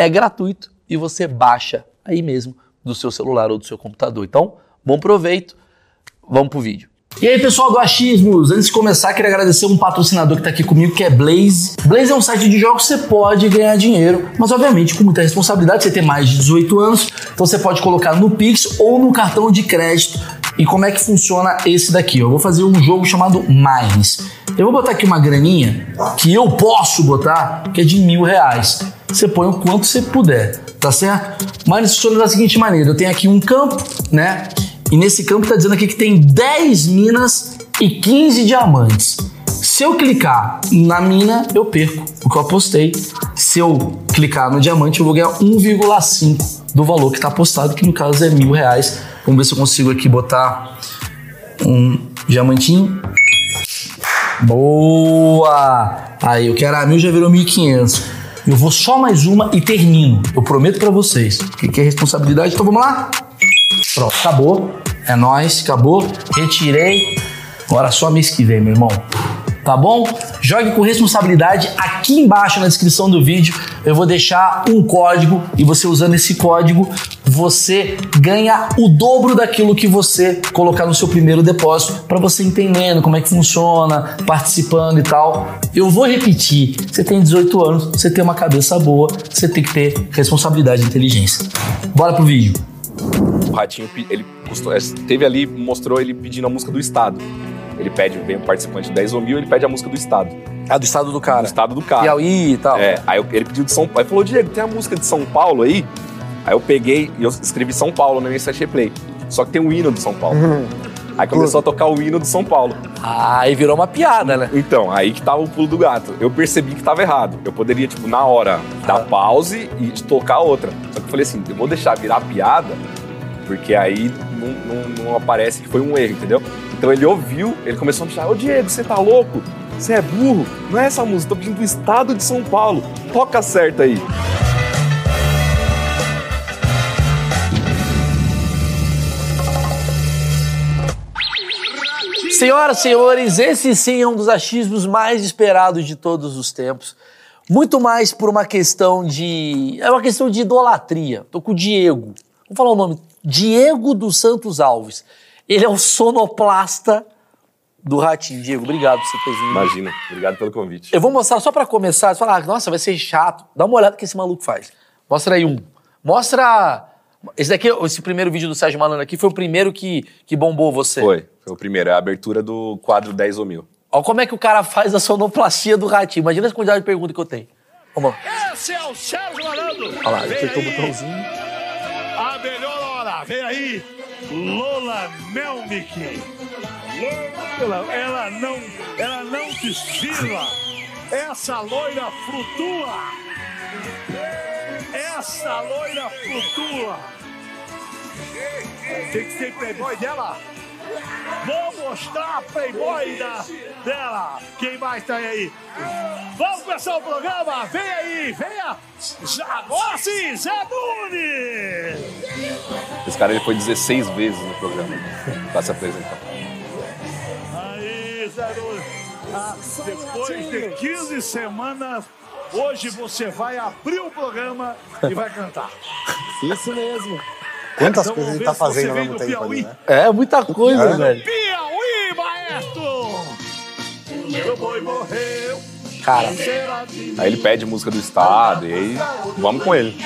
é gratuito e você baixa aí mesmo do seu celular ou do seu computador. Então, bom proveito, vamos pro vídeo. E aí, pessoal do Achismos, antes de começar, queria agradecer um patrocinador que está aqui comigo, que é Blaze. Blaze é um site de jogos que você pode ganhar dinheiro, mas obviamente com muita responsabilidade, você tem mais de 18 anos, então você pode colocar no Pix ou no cartão de crédito. E como é que funciona esse daqui? Eu vou fazer um jogo chamado Mines. Eu vou botar aqui uma graninha que eu posso botar, que é de mil reais. Você põe o quanto você puder, tá certo? Mas funciona da seguinte maneira: eu tenho aqui um campo, né? E nesse campo tá dizendo aqui que tem 10 minas e 15 diamantes. Se eu clicar na mina, eu perco o que eu apostei. Se eu clicar no diamante, eu vou ganhar 1,5 do valor que está apostado, que no caso é mil reais. Vamos ver se eu consigo aqui botar um diamantinho. Boa! Aí, eu quero a mil já virou 1.500. Eu vou só mais uma e termino. Eu prometo para vocês. O que, que é responsabilidade? Então vamos lá? Pronto, acabou. É nóis, acabou. Retirei. Agora só mês que vem, meu irmão tá bom? Jogue com responsabilidade. Aqui embaixo na descrição do vídeo eu vou deixar um código e você usando esse código você ganha o dobro daquilo que você colocar no seu primeiro depósito para você entendendo como é que funciona, participando e tal. Eu vou repetir: você tem 18 anos, você tem uma cabeça boa, você tem que ter responsabilidade e inteligência. Bora pro vídeo. O Ratinho, ele teve ali, mostrou ele pedindo a música do Estado. Ele pede, vem um participante de 10 ou mil, ele pede a música do Estado. Ah, do Estado do cara. Do Estado do cara. Piauí e tal. É, aí ele pediu de São Paulo. Ele falou, Diego, tem a música de São Paulo aí? Aí eu peguei e eu escrevi São Paulo no MST Replay. Só que tem um hino do São Paulo. Aí começou a tocar o hino do São Paulo. Aí virou uma piada, né? Então, aí que tava o pulo do gato. Eu percebi que tava errado. Eu poderia, tipo, na hora, dar ah. pause e tocar outra. Só que eu falei assim, eu vou deixar virar piada, porque aí não, não, não aparece que foi um erro, entendeu? Então ele ouviu, ele começou a me chamar, ô Diego, você tá louco? Você é burro? Não é essa música, tô pedindo do estado de São Paulo. Toca certo aí. Senhoras senhores, esse sim é um dos achismos mais esperados de todos os tempos. Muito mais por uma questão de. É uma questão de idolatria. Tô com o Diego. Vamos falar o nome. Diego dos Santos Alves. Ele é o sonoplasta do Ratinho. Diego, obrigado por você ter vindo. Imagina, obrigado pelo convite. Eu vou mostrar só para começar. Você fala, ah, nossa, vai ser chato. Dá uma olhada que esse maluco faz. Mostra aí um. Mostra. Esse daqui, esse primeiro vídeo do Sérgio Malandro aqui foi o primeiro que, que bombou você. Foi, foi o primeiro. É a abertura do quadro 10 ou mil. Olha como é que o cara faz a sonoplastia do Ratinho. Imagina a quantidade de perguntas que eu tenho. Vamos lá. Esse é o Sérgio Malandro. Olha lá, ele apertou o botãozinho. A melhor hora, vem aí. Lola Melnick. Ela não, ela não desfila. Essa loira flutua. Essa loira flutua. Tem que ser playboy dela. Vou mostrar a playboy da, dela. Quem mais tá aí? Vamos começar o programa. Vem aí, venha. Agora sim, Zé Nunes. Esse cara ele foi 16 vezes no programa para se apresentar. Aí, Zé Nunes. Ah, depois de 15 semanas, hoje você vai abrir o programa e vai cantar. Isso mesmo. Quantas então, coisas ele tá fazendo ao mesmo tempo ali, né? É, muita coisa, é. velho. Piauí, maestro! Meu boi morreu. Cara. Aí ele pede música do estado e aí vamos com ele.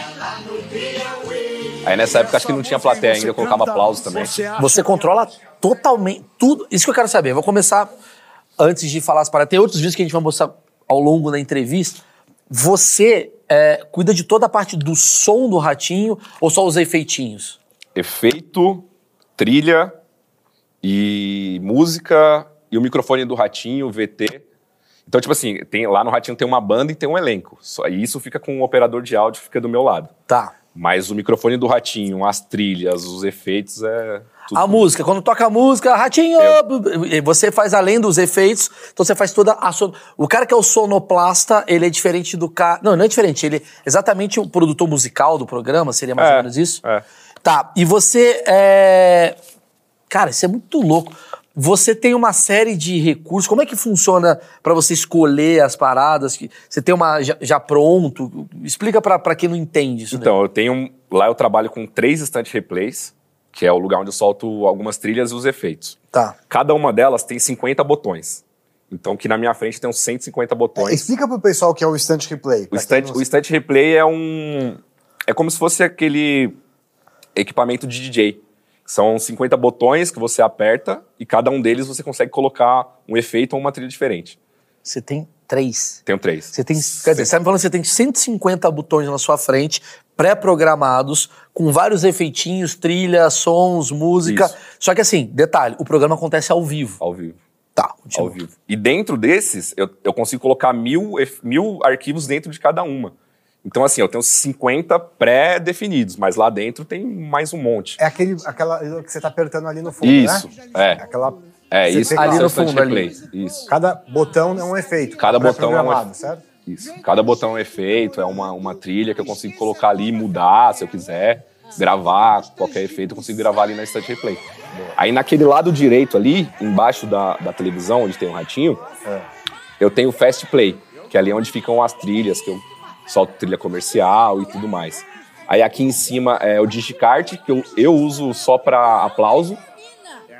Aí nessa época acho que não tinha plateia ainda, eu colocava aplausos também. Você controla totalmente tudo. Isso que eu quero saber. Eu vou começar antes de falar as paradas. Tem outros vídeos que a gente vai mostrar ao longo da entrevista. Você é, cuida de toda a parte do som do ratinho ou só os efeitinhos? Efeito, trilha e música e o microfone do ratinho, VT. Então, tipo assim, tem, lá no Ratinho tem uma banda e tem um elenco. Só, e isso fica com o operador de áudio fica do meu lado. Tá. Mas o microfone do Ratinho, as trilhas, os efeitos é. Tudo A música, quando toca a música, ratinho, Eu- você faz além dos efeitos, então você faz toda a son... O cara que é o sonoplasta, ele é diferente do cara. Não, não é diferente, ele é exatamente o produtor musical do programa, seria mais É, ou menos isso? é. Tá, e você é. Cara, isso é muito louco. Você tem uma série de recursos. Como é que funciona pra você escolher as paradas? que Você tem uma já, já pronto? Explica pra pra quem não entende isso. daí. Então, eu tenho. Lá eu trabalho com três instant replays, que é o lugar onde eu solto algumas trilhas e os efeitos. Tá. Cada uma delas tem 50 botões. Então, que na minha frente tem uns 150 botões. Explica pro pessoal o que é o Instant Replay. O instant, não o instant replay é um. É como se fosse aquele equipamento de DJ. São 50 botões que você aperta e cada um deles você consegue colocar um efeito ou uma trilha diferente. Você tem três. Tenho três. Você tem, quer dizer, você tá me falando que você tem 150 botões na sua frente, pré-programados, com vários efeitinhos, trilha, sons, música. Isso. Só que assim, detalhe, o programa acontece ao vivo. Ao vivo. Tá, continua. Ao vivo. E dentro desses, eu, eu consigo colocar mil, mil arquivos dentro de cada uma. Então, assim, eu tenho 50 pré-definidos, mas lá dentro tem mais um monte. É aquele, aquela que você tá apertando ali no fundo, Isso, né? é. Aquela, É, isso Ali no fundo, ali. Isso. cada botão é um efeito. Cada botão é um efeito. certo? Isso. Cada botão é um efeito, é uma, uma trilha que eu consigo colocar ali, mudar se eu quiser, gravar qualquer efeito, eu consigo gravar ali na Instant Replay. Aí naquele lado direito ali, embaixo da, da televisão, onde tem um ratinho, É. eu tenho o Fast Play, que é ali onde ficam as trilhas, que eu solto trilha comercial e tudo mais. Aí aqui em cima é o Digicart, que eu, eu uso só para aplauso,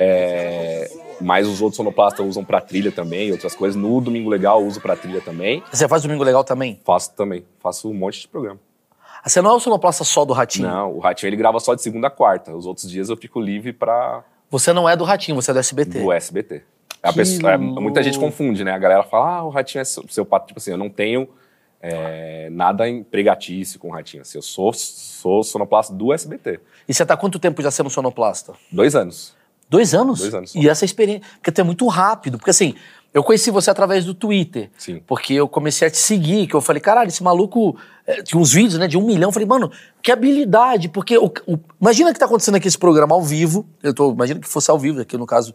é, mas os outros sonoplastas usam para trilha também, outras coisas. No Domingo Legal eu uso para trilha também. Você faz Domingo Legal também? Faço também. Faço um monte de programa. Ah, Você não é o sonoplasta só do Ratinho? Não, o Ratinho ele grava só de segunda a quarta. Os outros dias eu fico livre para Você não é do Ratinho, você é do SBT. do SBT. A pessoa- é, muita gente confunde, né? A galera fala, ah, o Ratinho é seu, seu pato. Tipo assim, eu não tenho é, nada empregatício com o Ratinho. Assim, eu sou, sou sonoplasta do SBT. E você tá há quanto tempo já sendo sonoplasta? Dois anos. Dois anos? Dois anos só. E essa experiência. Porque até é muito rápido. Porque assim, eu conheci você através do Twitter. Sim. Porque eu comecei a te seguir, que eu falei, caralho, esse maluco. é, tinha uns vídeos, né, de um milhão. Eu falei, mano, que habilidade. Porque o, o- imagina que tá acontecendo aqui esse programa ao vivo. Eu tô. Imagina que fosse ao vivo, aqui no caso.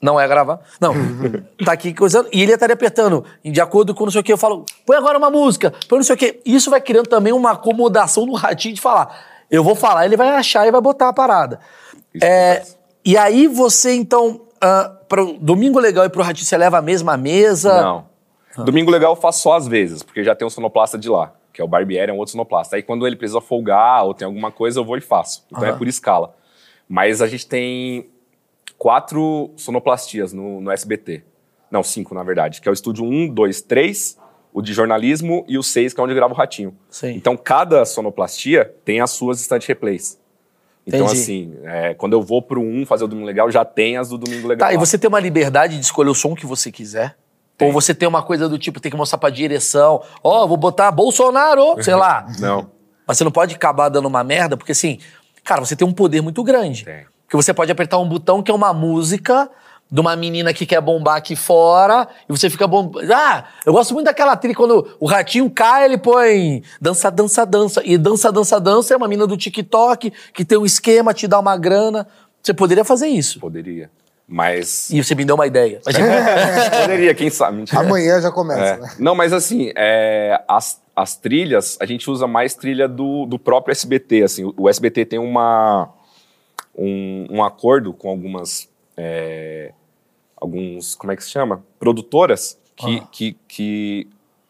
Não é gravar. Não. tá aqui coisando. E ele estaria apertando, de acordo com não sei o que. Eu falo, põe agora uma música, põe não sei o que. Isso vai criando também uma acomodação no ratinho de falar. Eu vou falar, ele vai achar e vai botar a parada. Isso É, acontece. E aí você, então, para Domingo Legal e pro Ratinho, você leva a mesma mesa? Não. Domingo Legal eu faço só às vezes, porque já tem um sonoplasta de lá, que é o Barbieri, é um outro sonoplasta. Aí quando ele precisa folgar ou tem alguma coisa, eu vou e faço. Então é por escala. Mas a gente tem quatro sonoplastias no, no SBT. Não, cinco, na verdade. Que é o estúdio 1, 2, 3, o de jornalismo e o 6, que é onde eu gravo o Ratinho. Sim. Então cada sonoplastia tem as suas instant replays. Então, Entendi. assim, é, quando eu vou pro 1 fazer o Domingo Legal, já tem as do Domingo Legal. Tá, e lá. você tem uma liberdade de escolher o som que você quiser? Tem. Ou você tem uma coisa do tipo, tem que mostrar pra direção, ó, vou botar Bolsonaro, sei lá. Não. Mas você não pode acabar dando uma merda, porque assim, cara, você tem um poder muito grande. Tem. Porque você pode apertar um botão que é uma música de uma menina que quer bombar aqui fora, e você fica bom. Ah, eu gosto muito daquela trilha quando o ratinho cai, ele põe dança, dança, dança. E dança, dança, dança é uma menina do TikTok que tem um esquema, te dá uma grana. Você poderia fazer isso. Poderia. Mas. E você me deu uma ideia. Mas, Poderia, quem sabe. Mentira. Amanhã já começa, É. né? Não, mas assim, é, as, as trilhas, a gente usa mais trilha do, do próprio SBT. Assim, o, o SBT tem uma, um, um acordo com algumas. é, alguns. Como é que se chama? Produtoras que, Ah. que, que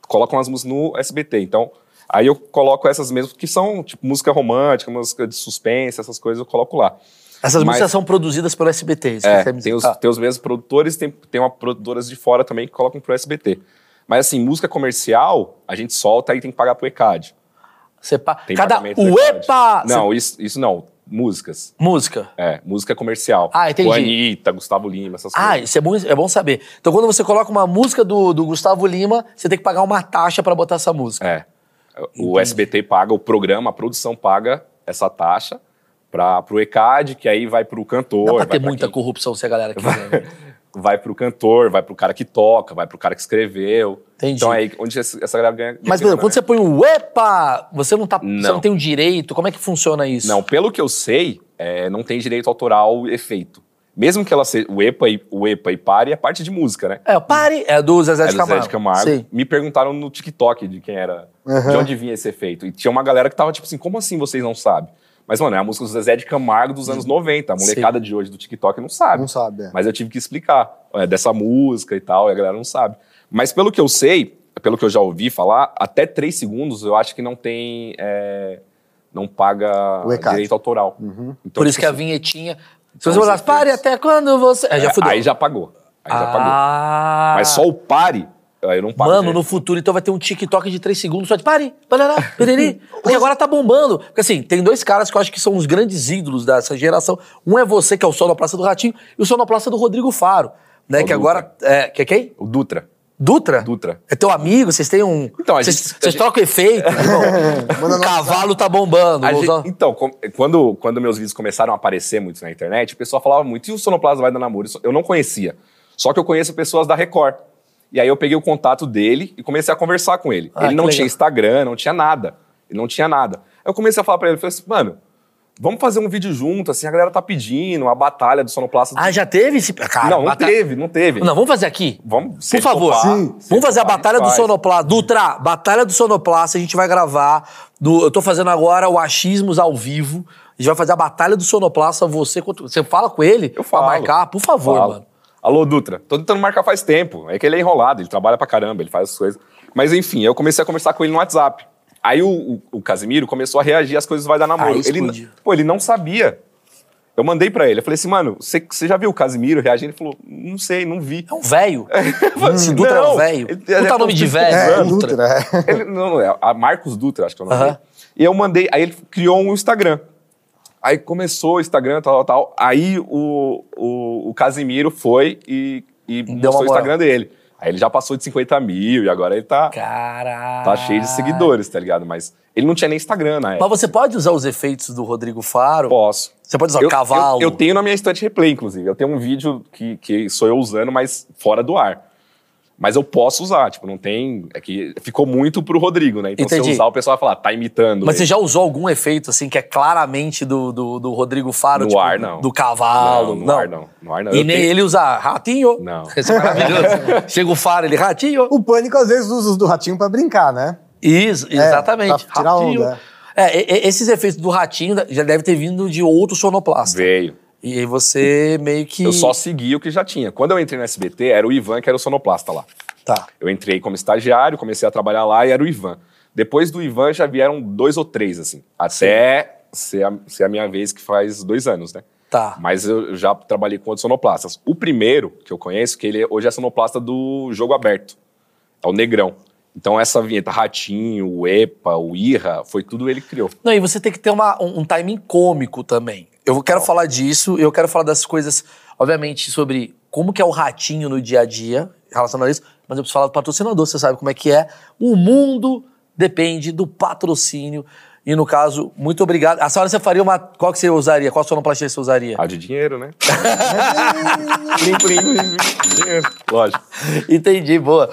colocam as músicas no SBT. Então. Aí eu coloco essas mesmas, que são tipo música romântica, música de suspense, essas coisas eu coloco lá. essas Mas- músicas são produzidas pelo SBT. Isso É, tem os. Ah, tem os mesmos produtores, tem, tem uma produtoras de fora também que colocam pro SBT. Mas assim, música comercial, a gente solta e tem que pagar pro ECAD. Você pa... Cada ECAD. UEPA! Não, isso, isso não. Músicas. Música. É, música comercial. Ah, entendi. O Anitta, Gustavo Lima, essas Ah, coisas. isso é bom, é bom saber. Então, quando você coloca uma música do, do Gustavo Lima, você tem que pagar uma taxa pra botar essa música. É. O SBT paga, o programa, a produção paga essa taxa para pro ECAD, que aí vai pro cantor. Dá pra vai ter muita quem- corrupção se a galera quiser. né? Vai pro cantor, vai pro cara que toca, vai pro cara que escreveu. Entendi. Então é aí onde essa galera ganha. Mas, por exemplo, quando grana, você põe o UEPA, você não, tá, você Não. não tem o direito. Como é que funciona isso? Não, pelo que eu sei, é, não tem direito autoral efeito. Mesmo que ela seja. O EPA e, o EPA e pare é parte de música, né? É, o Pare é do Zezé É de do Camargo. Zé de Camargo. Sim. Me perguntaram no TikTok de quem era, de onde vinha esse efeito. E tinha uma galera que tava tipo assim, como assim vocês não sabem? Mas, mano, é a música do Zezé de Camargo dos anos 90. A molecada de hoje do TikTok não sabe. Não sabe, é. Mas eu tive que explicar é, dessa música e tal, e a galera não sabe. Mas pelo que eu sei, pelo que eu já ouvi falar, até três segundos eu acho que não tem. é, não paga direito autoral. Uhum. Então, Por isso que tipo a vinhetinha. Se você falasse, pare até quando você. É, já assim, fudeu. Aí já pagou. Aí já pagou. Ah. Mas só o pare, aí eu não pago. Mano, direito. no futuro, então vai ter um TikTok de 3 segundos só de pare, parará, pereri. Porque agora tá bombando. Porque assim, tem dois caras que eu acho que são os grandes ídolos dessa geração. Um é você, que é o Sonoplasta do Ratinho, e o Sonoplasta do Rodrigo Faro. Né, É o que agora. É, que é quem? O Dutra. Dutra? Dutra. É teu amigo? Vocês têm um. Então, a vocês, gente- vocês gente- trocam efeito, irmão. O cavalo tá bombando. Gente- usar- então, com- quando, quando meus vídeos começaram a aparecer muito na internet, o pessoal falava muito, e o Sonoplasta vai dar namoro? Eu não conhecia. Só que eu conheço pessoas da Record. E aí eu peguei o contato dele e comecei a conversar com ele. Ah, ele não legal. tinha Instagram, não tinha nada. Ele não tinha nada. Aí eu comecei a falar pra ele, eu falei assim, mano, vamos fazer um vídeo junto, assim, a galera tá pedindo, uma batalha do Sonoplasta. Ah, já teve esse. Cara, não, não teve, não teve. Não, vamos fazer aqui. Vamos, Por favor. topar, Sim. Vamos fazer a Batalha do faz. Sonoplasta. Dutra, Batalha do Sonoplasta, a gente vai gravar. No, eu tô fazendo agora o Achismos ao vivo. A gente vai fazer a Batalha do Sonoplasta. Você, você fala com ele Eu falo. pra marcar? Por favor, Falo. mano. Alô, Dutra. Tô tentando marcar faz tempo. É que ele é enrolado, ele trabalha pra caramba, ele faz as coisas. Mas enfim, eu comecei a conversar com ele no WhatsApp. Aí o, o, o Casimiro começou a reagir às coisas vai dar namoro. Aí ele, pô, ele não sabia. Eu mandei pra ele. Eu falei assim, mano, você, você já viu o Casimiro reagindo? Ele falou, não sei, não vi. É um velho. falei, Esse Dutra é um não, velho. ele- Não ele tá é nome de velho, É, Dutra. Dutra, é. Ele, não, não, é a Marcos Dutra, acho que é o nome Aham. dele. E eu mandei, aí ele criou um Instagram. Aí começou o Instagram, tal, tal, tal. Aí o, o, o Casimiro foi e, e Deu mostrou o. Instagram dele. Aí ele já passou de 50 mil e agora ele tá, Caralho. tá cheio de seguidores, tá ligado? Mas ele não tinha nem Instagram na época. Mas você pode usar os efeitos do Rodrigo Faro? Posso. Você pode usar Eu, cavalo? eu, eu tenho na minha estante replay, inclusive. Eu tenho um vídeo que, que sou eu usando, mas fora do ar. Mas eu posso usar, tipo, não tem. É que ficou muito pro Rodrigo, né? Então se Entendi. eu usar, o pessoal vai falar, tá imitando. Mas ele. você já usou algum efeito, assim, que é claramente do, do, do Rodrigo Faro? No tipo, ar, não. Do cavalo? Não, no ar não. No ar não. E Eu nem tenho- ele usa ratinho? Não. Isso é maravilhoso. Chega o Faro, ele ratinho. O Pânico às vezes usa os do Ratinho pra brincar, né? Isso, exatamente. pra tirar ratinho. onda, É, esses efeitos do ratinho já deve ter vindo de outro sonoplasta. Veio. E aí você meio que... Eu só segui o que já tinha. Quando eu entrei no SBT, era o Ivan que era o sonoplasta lá. Tá. Eu entrei como estagiário, comecei a trabalhar lá e era o Ivan. Depois do Ivan já vieram dois ou três, assim. Até ser a, ser a minha vez, que faz dois anos, né? Tá. Mas eu já trabalhei com outros sonoplastas. O primeiro que eu conheço, que ele é- hoje é sonoplasta do Jogo Aberto. É o Negrão. Então essa vinheta, Ratinho, o EPA, o Irra, foi tudo ele que criou. Não, e você tem que ter uma, um, um timing cômico também. Eu quero falar disso, eu quero falar das coisas, obviamente, sobre como que é o ratinho no dia a dia, relacionado a isso, mas eu preciso falar do patrocinador, você sabe como é que é. O mundo depende do patrocínio. E no caso, muito obrigado. A senhora, você faria uma. Qual que você usaria? Qual sonoplastia você usaria? Ah, de dinheiro, né? plim, plim, plim, plim. Dinheiro. Lógico. Entendi, boa.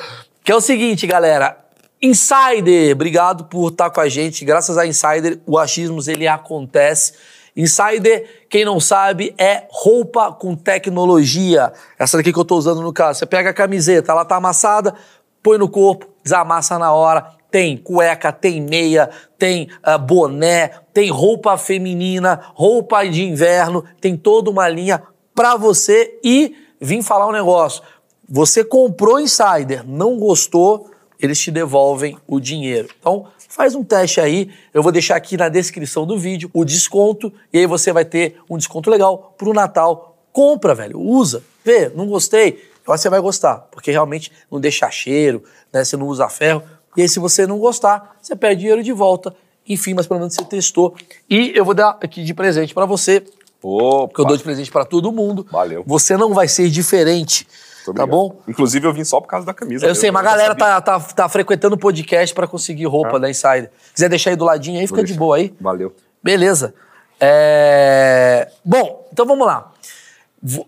Que é o seguinte, galera. Insider, obrigado por estar com a gente. Graças a Insider, o achismos ele acontece. Insider, quem não sabe, é roupa com tecnologia. Essa daqui que eu tô usando no caso. Você pega a camiseta, ela tá amassada, põe no corpo, desamassa na hora. Tem cueca, tem meia, tem ah, boné, tem roupa feminina, roupa de inverno, tem toda uma linha pra você e vim falar um negócio. Você comprou Insider, não gostou, eles te devolvem o dinheiro. Então, faz um teste aí. Eu vou deixar aqui na descrição do vídeo o desconto e aí você vai ter um desconto legal pro Natal. Compra, velho, usa, vê, não gostei, eu acho que você vai gostar, porque realmente não deixa cheiro, né? Você não usa ferro. E aí, se você não gostar, você pede dinheiro de volta. Enfim, mas pelo menos você testou. E eu vou dar aqui de presente pra você, Opa, que eu dou de presente pra todo mundo. Valeu. Você não vai ser diferente, tá bom? Inclusive, eu vim só por causa da camisa. Eu sei, mas a galera tá, tá, tá frequentando o podcast pra conseguir roupa Ah. da Insider. Quiser deixar aí do ladinho aí, Vou fica de deixar. boa aí. Valeu. Beleza. É, Bom, então vamos lá.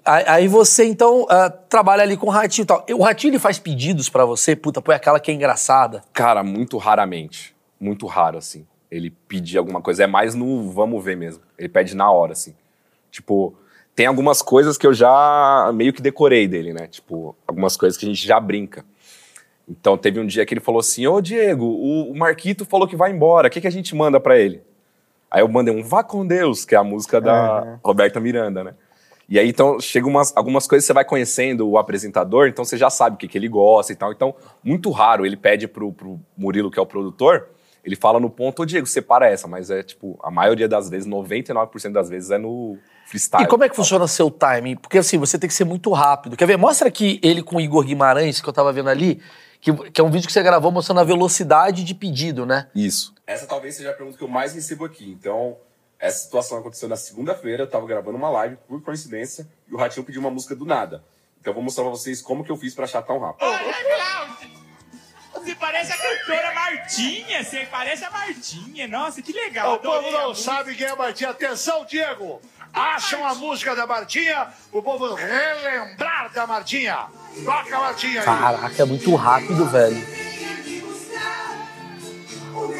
Aí- você, então, ah, trabalha ali com o Ratinho e tal. O Ratinho, ele faz pedidos pra você? Puta, põe aquela que é engraçada. Cara, muito raramente. Muito raro, assim. Ele pedir alguma coisa. É mais no vamos ver mesmo. Ele pede na hora, assim. Tipo, tem algumas coisas que eu já meio que decorei dele, né? Tipo, algumas coisas que a gente já brinca. Então, teve um dia que ele falou assim: Ô Diego, o, Marquito falou que vai embora. O que, que a gente manda pra ele? Aí eu mandei um Vá com Deus, que é a música da Roberta Miranda, né? E aí, então, chega umas, algumas coisas que você vai conhecendo o apresentador, então você já sabe o que, que ele gosta e tal. Então, muito raro, ele pede pro, pro Murilo, que é o produtor, ele fala no ponto, ô Diego, separa essa, mas é tipo, a maioria das vezes, 99% das vezes é no freestyle. E como é que funciona seu timing? Porque assim, você tem que ser muito rápido. Quer ver? Mostra aqui ele com o Igor Guimarães, que eu tava vendo ali, que, que é um vídeo que você gravou mostrando a velocidade de pedido, né? Isso. Essa talvez seja a pergunta que eu mais recebo aqui. Então, essa situação aconteceu na segunda-feira, eu tava gravando uma live, por coincidência, e o Ratinho pediu uma música do nada. Então, eu vou mostrar pra vocês como que eu fiz pra achar tão rápido. Você parece a cantora Martinha, você parece a Martinha. Nossa, que legal. O povo não sabe quem é a Martinha. Atenção, Diego! Acham a música da Martinha, o povo relembrar da Martinha. Toca a Martinha aí. Caraca, é muito rápido, velho.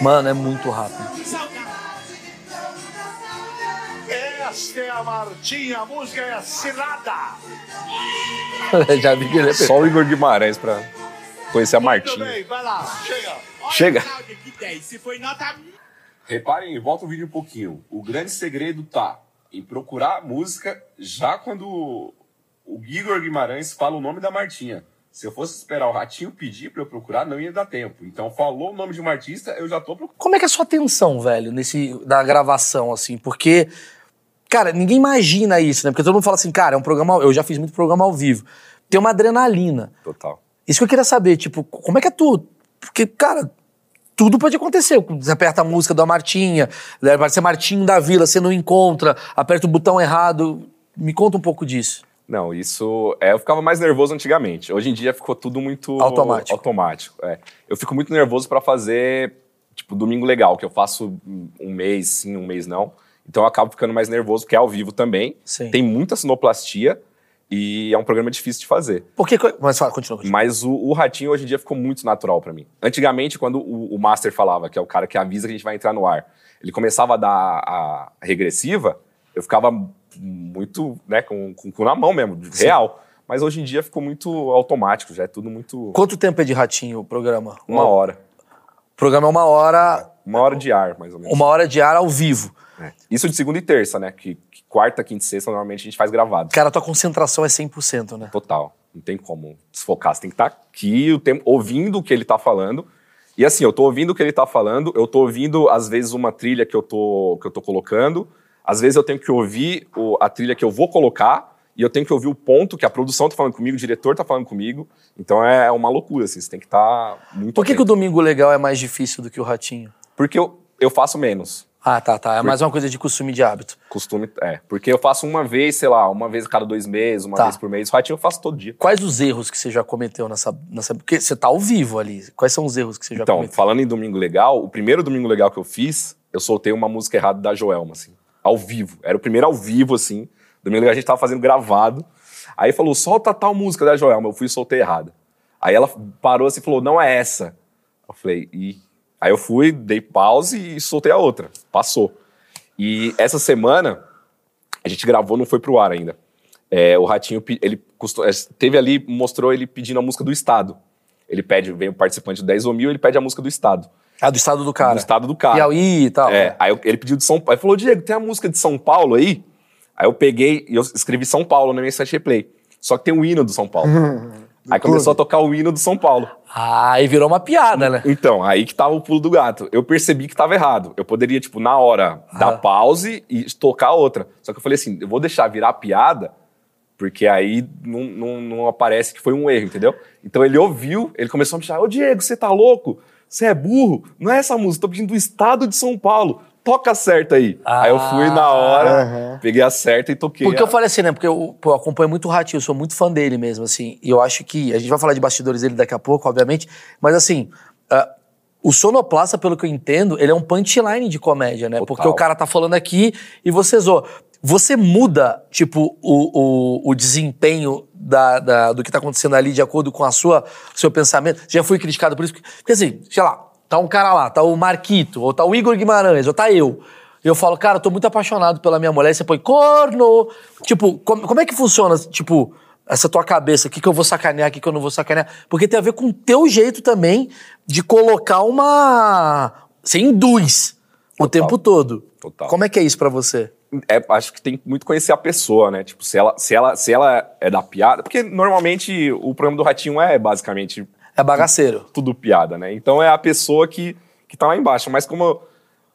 Mano, é muito rápido. Esta é a Martinha, a música é Cilada. Já vi que ele é Só o Igor Guimarães pra conhecer a Martinha. bem, vai lá, chega. Olha, Chega. Cláudia, que 10. Se foi nota Reparem, volta o vídeo um pouquinho. O grande segredo tá em procurar a música já quando o Igor Guimarães fala o nome da Martinha. Se eu fosse esperar o Ratinho pedir pra eu procurar, não ia dar tempo. Então, falou o nome de uma artista, eu já tô procurando. Como é que é a sua atenção, velho, nesse da gravação, assim? Porque, cara, ninguém imagina isso, né? Porque todo mundo fala assim, cara, é um programa. Eu já fiz muito programa ao vivo. Tem uma adrenalina. Total. Isso que eu queria saber, tipo, como é que é tu? Porque, cara, tudo pode acontecer. Você aperta a música da Martinha, né, pode ser Martinho da Vila, você não encontra, aperta o botão errado. Me conta um pouco disso. Não, isso. É, eu ficava mais nervoso antigamente. Hoje em dia ficou tudo muito. Automático. Automático. é. Eu fico muito nervoso pra fazer, tipo, domingo legal, que eu faço um mês sim, um mês não. Então eu acabo ficando mais nervoso, porque é ao vivo também. Sim. Tem muita sinoplastia e é um programa difícil de fazer. Por que. que- Mas fala, continua, continua. Mas o, o Ratinho hoje em dia ficou muito natural pra mim. Antigamente, quando o, o Master falava, que é o cara que avisa que a gente vai entrar no ar, ele começava a dar a regressiva, eu ficava muito, né, com, com o cu na mão mesmo, real. Mas hoje em dia ficou muito automático, já é tudo muito. Quanto tempo é de ratinho o programa? Uma hora. O programa é uma hora. Uma hora de ar, mais ou menos. Uma hora de ar ao vivo. É. Isso de segunda e terça, né? Que, que quarta, quinta e sexta, normalmente a gente faz gravado. Cara, a tua concentração é 100%, né? Total. Não tem como desfocar. Você tem que estar aqui o tempo, ouvindo o que ele tá falando. E assim, eu tô ouvindo o que ele tá falando, eu tô ouvindo, às vezes, uma trilha que eu tô, que eu tô colocando. Às vezes eu tenho que ouvir o- a trilha que eu vou colocar. E eu tenho que ouvir o ponto que a produção tá falando comigo, o diretor tá falando comigo. Então é uma loucura, assim. Você tem que estar muito Por que, que o. Domingo Legal é mais difícil do que o Ratinho? Porque eu, eu faço menos. Ah, tá, tá. É mais uma coisa de costume de hábito. Costume, é. Porque eu faço uma vez, sei lá, uma vez a cada dois meses, uma Tá. vez por mês. O ratinho eu faço todo dia. Quais os erros que você já cometeu nessa. nessa... Porque você tá ao vivo ali. Quais são os erros que você já Então, cometeu? falando em Domingo Legal, o primeiro Domingo Legal que eu fiz, eu soltei uma música errada da Joelma, assim. Ao vivo. Era o primeiro ao vivo, assim. Domingo Legal a gente tava fazendo gravado. Aí falou, solta tal música da Joelma. Eu fui e soltei errada. Aí ela parou assim e falou, não é essa. Eu falei, ih. Aí eu fui, dei pause e soltei a outra. Passou. E essa semana, a gente gravou, não foi pro ar ainda. É, o Ratinho, ele custou, é, teve ali, mostrou ele pedindo a música do Estado. Ele pede, vem o participante do 10 ou mil, ele pede a música do Estado. Ah, do estado do cara. Do estado do cara. Piauí e tal. É, aí ele pediu de São Paulo. Ele falou, Diego, tem a música de São Paulo aí? Aí eu peguei e eu escrevi São Paulo no meu site replay. Só que tem o hino do São Paulo. aí começou a tocar o hino do São Paulo. Ah, aí virou uma piada, né? Então, aí que tava o pulo do gato. Eu percebi que tava errado. Eu poderia, tipo, na hora, dar Ah. pause e tocar outra. Só que eu falei assim, eu vou deixar virar piada, porque aí não, não, não aparece que foi um erro, entendeu? Então ele ouviu, ele começou a me chamar, ô Diego, você tá louco? você é burro? Não é essa música, tô pedindo do estado de São Paulo. Toca certa aí. Ah. aí eu fui na hora, Aham. peguei a certa e toquei. Porque a- eu falei assim, né? Porque eu, pô, eu acompanho muito o Ratinho, eu sou muito fã dele mesmo, assim. E eu acho que. A gente vai falar de bastidores dele daqui a pouco, obviamente. Mas assim. ah, o Sonoplasta, pelo que eu entendo, ele é um punchline de comédia, né? Total. Porque o cara tá falando aqui e você zoa. Você muda, tipo, o, o, o desempenho da, da- do que tá acontecendo ali de acordo com a sua seu pensamento. Já fui criticado por isso. Porque assim, sei lá, tá um cara lá, tá o Marquito, ou tá o Igor Guimarães, ou tá eu. E eu falo, cara, eu tô muito apaixonado pela minha mulher. E você põe corno. Tipo, como, como é que funciona, tipo, essa tua cabeça? O que, que eu vou sacanear, o que, que eu não vou sacanear? Porque tem a ver com o teu jeito também de colocar uma. Você induz o Total. tempo todo. Total. Como é que é isso pra você? é, acho que tem muito conhecer a pessoa, né? Tipo, se ela, se ela, se ela é da piada. Porque normalmente o programa do Ratinho é basicamente É bagaceiro. tudo piada, né? Então é a pessoa que, que tá lá embaixo. Mas como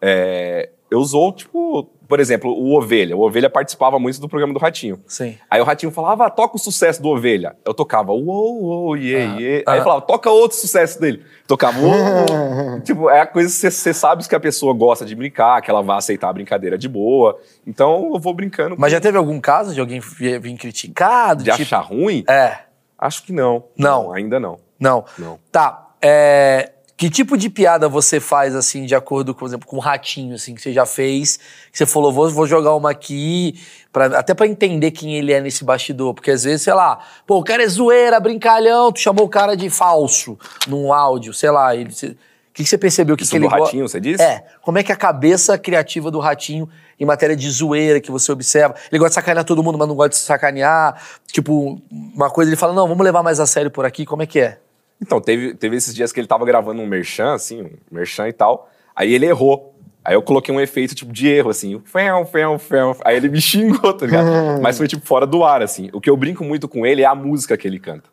é, eu usou, tipo, por exemplo, o Ovelha. O Ovelha participava muito do programa do Ratinho. Sim. Aí o Ratinho falava, ah, toca o sucesso do Ovelha. Eu tocava, uou, uou, iê, Ah, iê. ah. Aí eu falava, toca outro sucesso dele. Tocava, uou, uou. Tipo, é a coisa que você- sabe que a pessoa gosta de brincar, que ela vai aceitar a brincadeira de boa. Então eu vou brincando. Mas já teve algum caso de alguém vir criticado? De tipo- achar ruim? É. Acho que não. Não. Ainda não. Não. Não. Tá. é, Que tipo de piada você faz, assim, de acordo, por exemplo, com o ratinho, assim, que você já fez? Que você falou, vou, vou jogar uma aqui, pra, até pra entender quem ele é nesse bastidor. Porque às vezes, sei lá, pô, o cara é zoeira, brincalhão, tu chamou o cara de falso num áudio, sei lá. Ele, você- o que, que você percebeu que, Isso que ele do Ratinho, você disse? É. Como é que a cabeça criativa do ratinho em matéria de zoeira que você observa? Ele gosta de sacanear todo mundo, mas não gosta de sacanear. Tipo, uma coisa ele fala, não, vamos levar mais a sério por aqui. Como é que é? Então, teve, teve esses dias que ele tava gravando um merchan, assim, um merchan e tal. Aí ele errou. Aí eu coloquei um efeito, tipo, de erro, assim. Fel, fel, fel. Aí ele me xingou, tá ligado? Mas foi, tipo, fora do ar, assim. O que eu brinco muito com ele é a música que ele canta.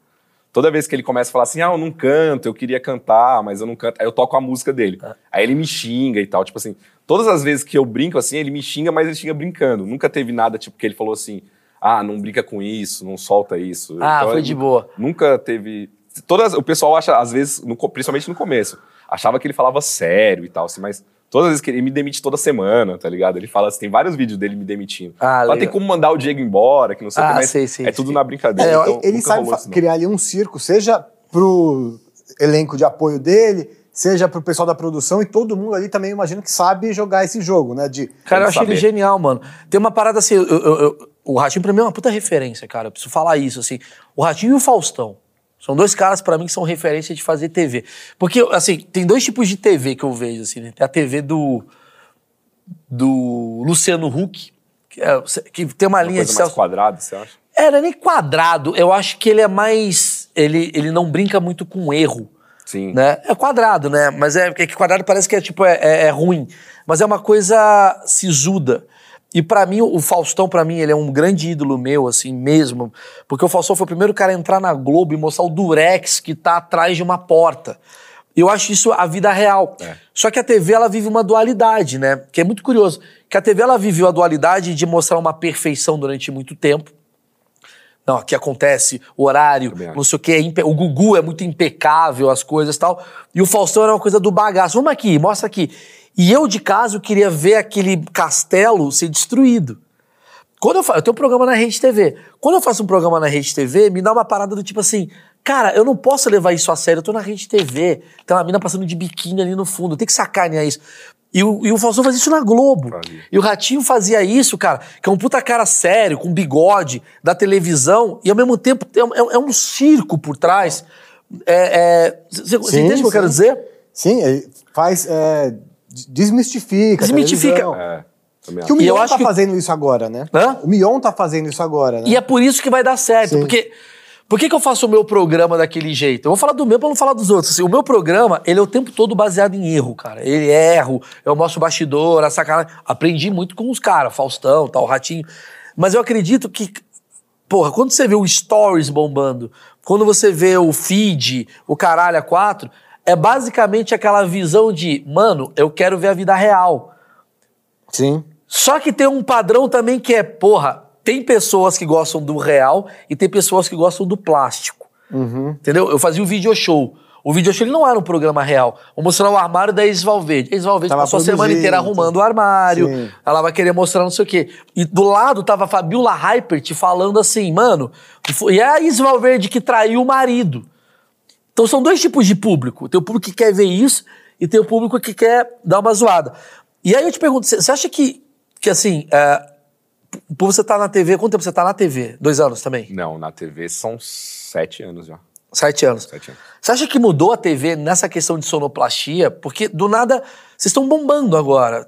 Toda vez que ele começa a falar assim, ah, eu não canto, eu queria cantar, mas eu não canto. Aí eu toco a música dele. Aí ele me xinga e tal. Tipo assim, todas as vezes que eu brinco assim, ele me xinga, mas ele xinga brincando. Nunca teve nada, tipo, que ele falou assim, ah, não brinca com isso, não solta isso. Ah, Então, foi de boa. Nunca teve. Todas, o pessoal acha, às vezes, no principalmente no começo, achava que ele falava sério e tal, assim, mas todas as vezes que ele me demite toda semana, tá ligado? Ele fala assim, tem vários vídeos dele me demitindo. Ah, Fala, tem como mandar o Diego embora, que não sei o Ah, que, mas sei, sei, é tudo sei. na brincadeira. É, então, ele sabe isso, criar ali um circo, seja pro elenco de apoio dele, seja pro pessoal da produção e todo mundo ali também imagino que sabe jogar esse jogo, né? De Cara, eu que achei ele genial, mano. Tem uma parada assim, eu- eu- eu- o Ratinho pra mim é uma puta referência, cara. Eu preciso falar isso, assim. O Ratinho e o Faustão. São dois caras pra mim que são referência de fazer TV. Porque, assim, tem dois tipos de TV que eu vejo, assim, né? Tem a TV do. do Luciano Huck, que, é- que tem uma, Uma linha de mais Celso. quadrada, você acha? É, não é nem quadrado. Eu acho que ele é mais. Ele, ele não brinca muito com erro Sim. né? É quadrado, né? Mas é é que quadrado parece que é tipo é, é- é ruim, mas é uma coisa sisuda. E pra mim o Faustão pra mim ele é um grande ídolo meu assim mesmo, porque o Faustão foi o primeiro cara a entrar na Globo e mostrar o Durex que tá atrás de uma porta. Eu acho isso a vida real. É. Só que a TV ela vive uma dualidade, né? Que é muito curioso. Que a TV ela viveu a dualidade de mostrar uma perfeição durante muito tempo. Não, aqui acontece o horário, não sei o que. O Gugu é muito impecável, as coisas e tal. E o Faustão era uma coisa do bagaço. Vamos aqui, mostra aqui. E eu, de casa, eu queria ver aquele castelo ser destruído. Quando eu faço, eu tenho um programa na Rede TV. Quando eu faço um programa na Rede TV, me dá uma parada do tipo assim, cara, eu não posso levar isso a sério, eu tô na Rede TV, tem uma mina passando de biquíni ali no fundo, tem que sacanear isso. E o, e o Faustão fazia isso na Globo. E o Ratinho fazia isso, cara, que é um puta cara sério, com bigode, da televisão, e ao mesmo tempo é, um- é um circo por trás. É, é, você você Sim, entende o que eu quero dizer? Sim, faz. É, desmistifica. a Desmitifica. televisão. É, Que o Mion acho tá que- fazendo isso agora, né? Hã? O Mion tá fazendo isso agora, né? E é por isso que vai dar certo. Sim. Porque. Por que, que eu faço o meu programa daquele jeito? Eu vou falar do meu pra não falar dos outros. Assim, o meu programa, ele é o tempo todo baseado em erro, cara. Ele erro, eu mostro o bastidor, a sacanagem. Aprendi muito com os caras, Faustão, tal, Ratinho. Mas eu acredito que, porra, quando você vê o Stories bombando, quando você vê o feed, o caralho a quatro, é basicamente aquela visão de, mano, eu quero ver a vida real. Sim. Só que tem um padrão também que é, porra, tem pessoas que gostam do real e tem pessoas que gostam do plástico. Entendeu? Eu fazia o video show. O vídeo acho que ele não era um programa real. Vou mostrar o armário da Isis Valverde. A Isis Valverde Tava passou a semana inteira arrumando o armário. Sim. Ela vai querer mostrar não sei o quê. E do lado tava a Fabiola Hypert falando assim, mano, e é a Isis Valverde que traiu o marido. Então são dois tipos de público. Tem o público que quer ver isso e tem o público que quer dar uma zoada. E aí eu te pergunto, você acha que, que assim, é, por você estar na TV, quanto tempo você tá na TV? Dois anos também? Não, na TV são sete anos já. Sete anos. Sete anos. Você acha que mudou a TV nessa questão de sonoplastia? Porque do nada vocês estão bombando agora.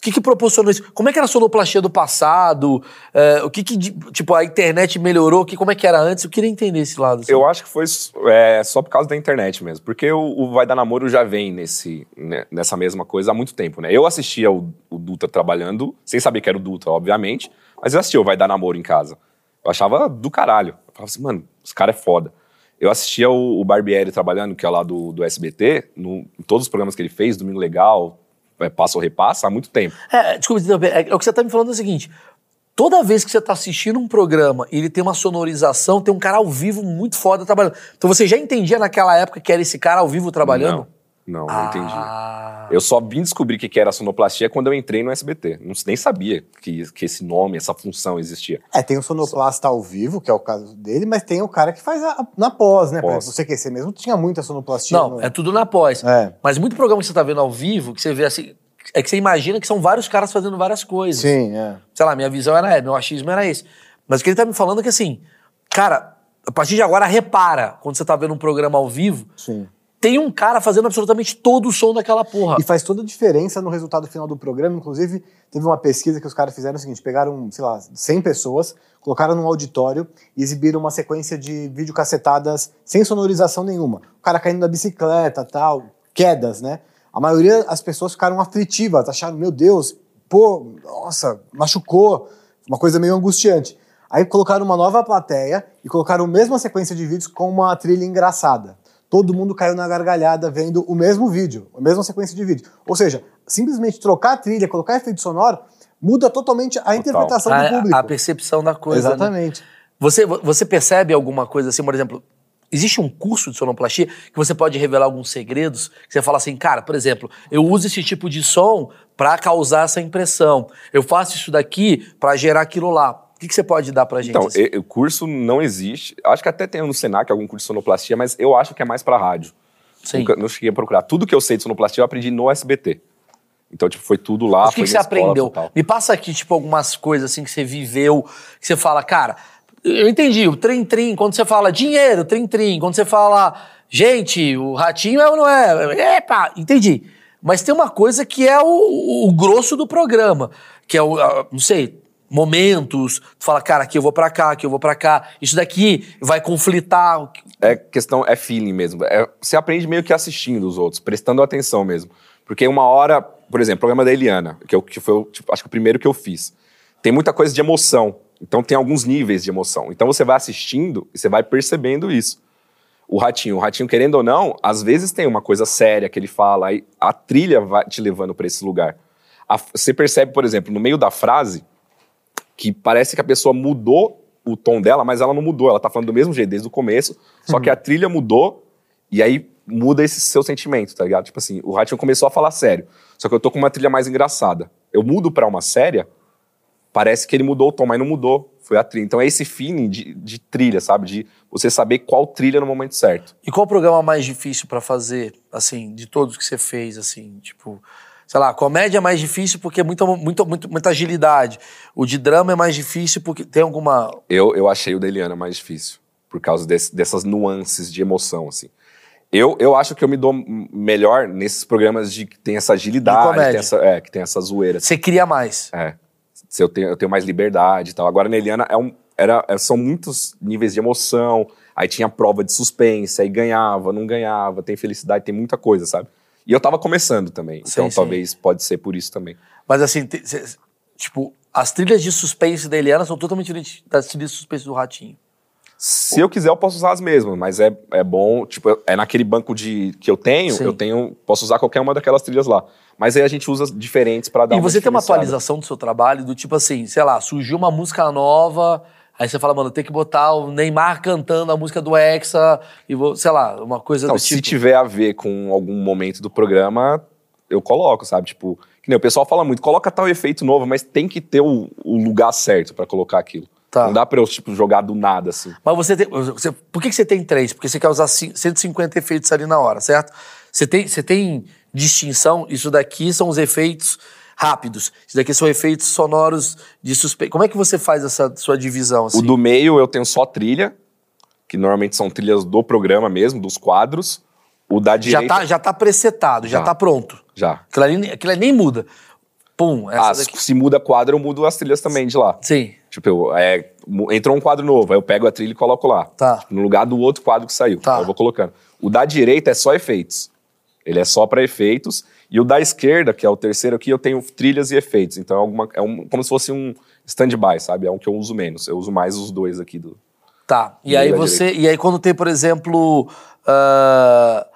O que, que proporcionou isso? Como é que era a sonoplastia do passado? É, o que, que tipo a internet melhorou? Que como é que era antes? Eu queria entender esse lado. assim. Eu acho que foi é, só por causa da internet mesmo. Porque o, o Vai Dar Namoro já vem nesse, né, nessa mesma coisa há muito tempo, né? Eu assistia o, o Dutra trabalhando, sem saber que era o Dutra, obviamente, mas eu assistia o Vai Dar Namoro em casa. Eu achava do caralho. Eu falava assim, mano, esse cara é foda. Eu assistia o, o Barbieri trabalhando, que é lá do, do SBT, no, em todos os programas que ele fez, Domingo Legal, Passa ou Repassa, há muito tempo. É, desculpa interromper. É, o que você tá me falando é o seguinte: toda vez que você tá assistindo um programa e ele tem uma sonorização, tem um cara ao vivo muito foda trabalhando. Então você já entendia naquela época que era esse cara ao vivo trabalhando? Não, não, não entendi. Ah. Eu só vim descobrir o que era sonoplastia quando eu entrei no SBT. Não, nem sabia que, que esse nome, essa função existia. É, tem o sonoplasta ao vivo, que é o caso dele, mas tem o cara que faz a- na pós, né? Por Pós. exemplo, você que você mesmo tinha muita sonoplastia. Não, no- é tudo na pós. É. Mas muito programa que você tá vendo ao vivo, que você vê assim. É que você imagina que são vários caras fazendo várias coisas. Sim, é. Sei lá, minha visão era, meu achismo era esse. Mas o que ele tá me falando é que assim, cara, a partir de agora, repara, quando você tá vendo um programa ao vivo, Sim. Tem um cara fazendo absolutamente todo o som daquela porra. E faz toda a diferença no resultado final do programa. Inclusive, teve uma pesquisa que os caras fizeram o seguinte: pegaram, sei lá, 100 pessoas, colocaram num auditório e exibiram uma sequência de videocassetadas sem sonorização nenhuma. O cara caindo da bicicleta, tal, quedas, né? A maioria das pessoas ficaram aflitivas, acharam, meu Deus, pô, nossa, machucou, uma coisa meio angustiante. Aí colocaram uma nova plateia e colocaram a mesma sequência de vídeos com uma trilha engraçada. Todo mundo caiu na gargalhada vendo o mesmo vídeo, a mesma sequência de vídeo. Ou seja, simplesmente trocar a trilha, colocar efeito sonoro, muda totalmente a interpretação do a, público. a percepção da coisa. né? Exatamente. Você, você percebe alguma coisa assim, por exemplo, existe um curso de sonoplastia que você pode revelar alguns segredos? Que você fala assim, cara, por exemplo, eu uso esse tipo de som pra causar essa impressão. Eu faço isso daqui pra gerar aquilo lá. O que, que você pode dar pra gente? Então, assim? e- o curso não existe. Acho que até tem no Senac algum curso de sonoplastia, mas eu acho que é mais pra rádio. Sim. Nunca, não cheguei a procurar. Tudo que eu sei de sonoplastia eu aprendi no SBT. Então, tipo, foi tudo lá. Mas o que, que você escola, aprendeu? Me passa aqui, tipo, algumas coisas assim que você viveu, que você fala, cara, eu entendi, o trim-trim, quando você fala dinheiro, trim-trim, quando você fala, gente, o ratinho é ou não é? Epa, entendi. Mas tem uma coisa que é o, o grosso do programa, que é o, a- não sei, momentos, tu fala, cara, aqui eu vou pra cá, aqui eu vou pra cá, isso daqui vai conflitar. É questão, é feeling mesmo. É- você aprende meio que assistindo os outros, prestando atenção mesmo. Porque uma hora, por exemplo, o programa da Eliana, que, eu, que foi, tipo, acho que o primeiro que eu fiz, tem muita coisa de emoção. Então tem alguns níveis de emoção. Então você vai assistindo e você vai percebendo isso. O ratinho, o ratinho, querendo ou não, às vezes tem uma coisa séria que ele fala, aí a trilha vai te levando para esse lugar. A- você percebe, por exemplo, no meio da frase, que parece que a pessoa mudou o tom dela, mas ela não mudou. Ela tá falando do mesmo jeito desde o começo, só que a trilha mudou e aí muda esse seu sentimento, tá ligado? Tipo assim, o Ratinho começou a falar sério, só que eu tô com uma trilha mais engraçada. Eu mudo pra uma séria, parece que ele mudou o tom, mas não mudou. Foi a trilha. Então é esse feeling de, de trilha, sabe? De você saber qual trilha no momento certo. E qual o programa mais difícil pra fazer, assim, de todos que você fez, assim, tipo, sei lá, comédia é mais difícil porque é muita, muita, muita, muita agilidade. O de drama é mais difícil porque tem alguma. Eu, eu achei o da Eliana mais difícil, por causa desse- dessas nuances de emoção, assim. Eu, eu acho que eu me dou melhor nesses programas de que tem essa agilidade, que tem essa, é, que tem essa zoeira. Você cria mais. É. Se eu, tenho, eu tenho mais liberdade e tal. Agora, na Eliana, é um, era, é- são muitos níveis de emoção. Aí tinha prova de suspense, aí ganhava, não ganhava, tem felicidade, tem muita coisa, sabe? E eu tava começando também. Sim, Então sim. talvez pode ser por isso também. Mas assim, tipo, as trilhas de suspense da Eliana são totalmente diferentes das trilhas de suspense do Ratinho. Se eu quiser, eu posso usar as mesmas, mas é, é bom, tipo, é naquele banco de que eu tenho, Sim. eu tenho, posso usar qualquer uma daquelas trilhas lá. Mas aí a gente usa diferentes pra dar E você tem uma atualização do seu trabalho, do tipo assim, sei lá, surgiu uma música nova, Aí você fala, mano, tem que botar o Neymar cantando a música do Hexa e vou, sei lá, uma coisa Não, do se tipo. tiver a ver com algum momento do programa, eu coloco, sabe? Tipo, que nem o pessoal fala muito, coloca tal efeito novo, mas tem que ter o, o lugar certo pra colocar aquilo. Tá. Não dá pra eu, tipo, jogar do nada, assim. Mas você tem. você- por que, que você tem três? Porque você quer usar ci- 150 efeitos ali na hora, certo? Você tem, você tem distinção? Isso daqui são os efeitos rápidos. Isso daqui são efeitos sonoros de suspeito. Como é que você faz essa sua divisão? Assim? O do meio eu tenho só trilha, que normalmente são trilhas do programa mesmo, dos quadros. O da já, direita... tá, já tá presetado, já, Já. tá pronto. Já. Aquilo ali, aquilo ali nem muda. Pum, essa Ah, daqui. se muda quadro, eu mudo as trilhas também de lá. Sim, Tipo, eu, é, entrou um quadro novo, aí eu pego a trilha e coloco lá. Tá. No lugar do outro quadro que saiu. Tá. Eu vou colocando. O da direita é só efeitos. Ele é só para efeitos. E o da esquerda, que é o terceiro aqui, eu tenho trilhas e efeitos. Então é, alguma, é um, como se fosse um stand-by, sabe? É um que eu uso menos. Eu uso mais os dois aqui do. Tá. E E aí você. E aí, quando tem, por exemplo, ah,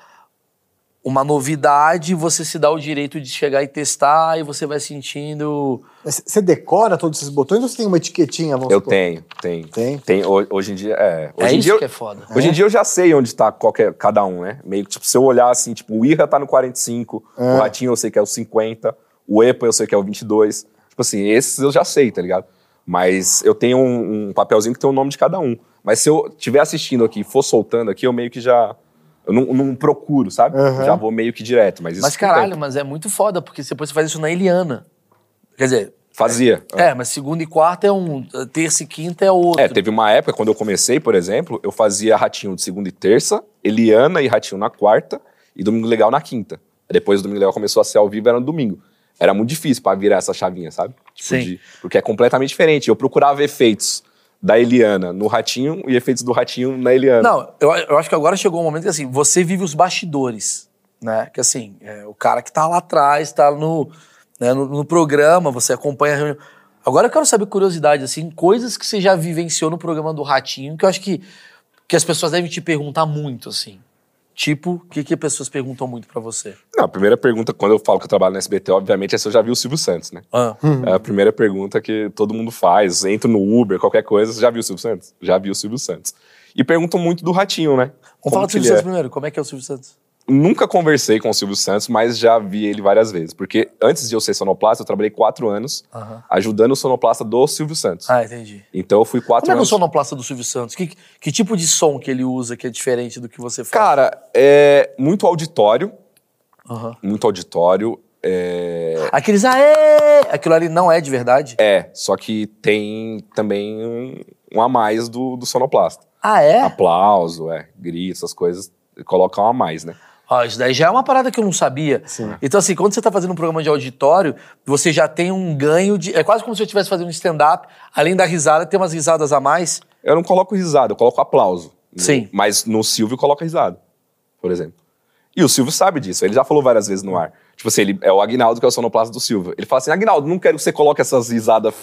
uma novidade, você se dá o direito de chegar e testar e você vai sentindo. Você decora todos esses botões ou você tem uma etiquetinha? Vamos Eu supor? tenho, tenho. Tem? ho- hoje em dia, é. Hoje é em isso dia, eu- que é foda. Hoje em dia eu já sei onde tá qualquer, cada um, né? Meio que, tipo, se eu olhar assim, tipo, o Irra tá no 45, o Ratinho eu sei que é o 50, o EPA eu sei que é o 22. Tipo assim, esses eu já sei, tá ligado? Mas eu tenho um, um papelzinho que tem o nome de cada um. Mas se eu estiver assistindo aqui e for soltando aqui, eu meio que já... Eu não, não procuro, sabe? Aham. Já vou meio que direto, mas isso Mas caralho, tempo. mas é muito foda, porque depois você faz isso na Eliana. Quer dizer, Fazia. é, mas segunda e quarta é um, terça e quinta é outro. É, teve uma época, quando eu comecei, por exemplo, eu fazia Ratinho de segunda e terça, Eliana e Ratinho na quarta e Domingo Legal na quinta. Depois o Domingo Legal começou a ser ao vivo, era no domingo. Era muito difícil pra virar essa chavinha, sabe? Tipo, Sim. de- porque é completamente diferente. Eu procurava efeitos da Eliana no Ratinho e efeitos do Ratinho na Eliana. Não, eu, eu acho que agora chegou um momento que assim, você vive os bastidores, né? Que assim, é, o cara que tá lá atrás, tá no, né, no, no programa, você acompanha a reunião. Agora eu quero saber curiosidade, assim, coisas que você já vivenciou no programa do Ratinho, que eu acho que, que as pessoas devem te perguntar muito, assim. Tipo, o que, que as pessoas perguntam muito pra você? Não, a primeira pergunta, quando eu falo que eu trabalho no SBT, obviamente, é se eu já vi o Silvio Santos, né? Ah, É a primeira pergunta que todo mundo faz. Entro no Uber, qualquer coisa, você já viu o Silvio Santos? Já viu o Silvio Santos. E perguntam muito do Ratinho, né? vamos Como falar do Silvio ele é. Santos primeiro. Como é que é o Silvio Santos? Nunca conversei com o Silvio Santos, mas já vi ele várias vezes. Porque antes de eu ser sonoplasta, eu trabalhei quatro anos ajudando o sonoplasta do Silvio Santos. Ah, entendi. Então eu fui quatro Como é que é o anos. sonoplasta do Silvio Santos? Que, que tipo de som que ele usa que é diferente do que você faz? Cara, é muito auditório. Muito auditório. É... Aqueles aê! Aquilo ali não é de verdade? é, só que tem também um, um a mais do, do sonoplasta. Ah, é? Aplauso, é, gritos, essas coisas, colocam a mais, né? Ó, isso daí já é uma parada que eu não sabia. Então, assim, quando você tá fazendo um programa de auditório, você já tem um ganho de. É quase como se eu estivesse fazendo um stand-up, além da risada, tem umas risadas a mais. Eu não coloco risada, eu coloco aplauso. No- Sim. Mas no Silvio coloca risada, por exemplo. E o Silvio sabe disso, ele já falou várias vezes no ar. Tipo assim, ele, é o Agnaldo que é o sonoplasta do Silvio. Ele fala assim, Agnaldo, não quero que você coloque essas risadas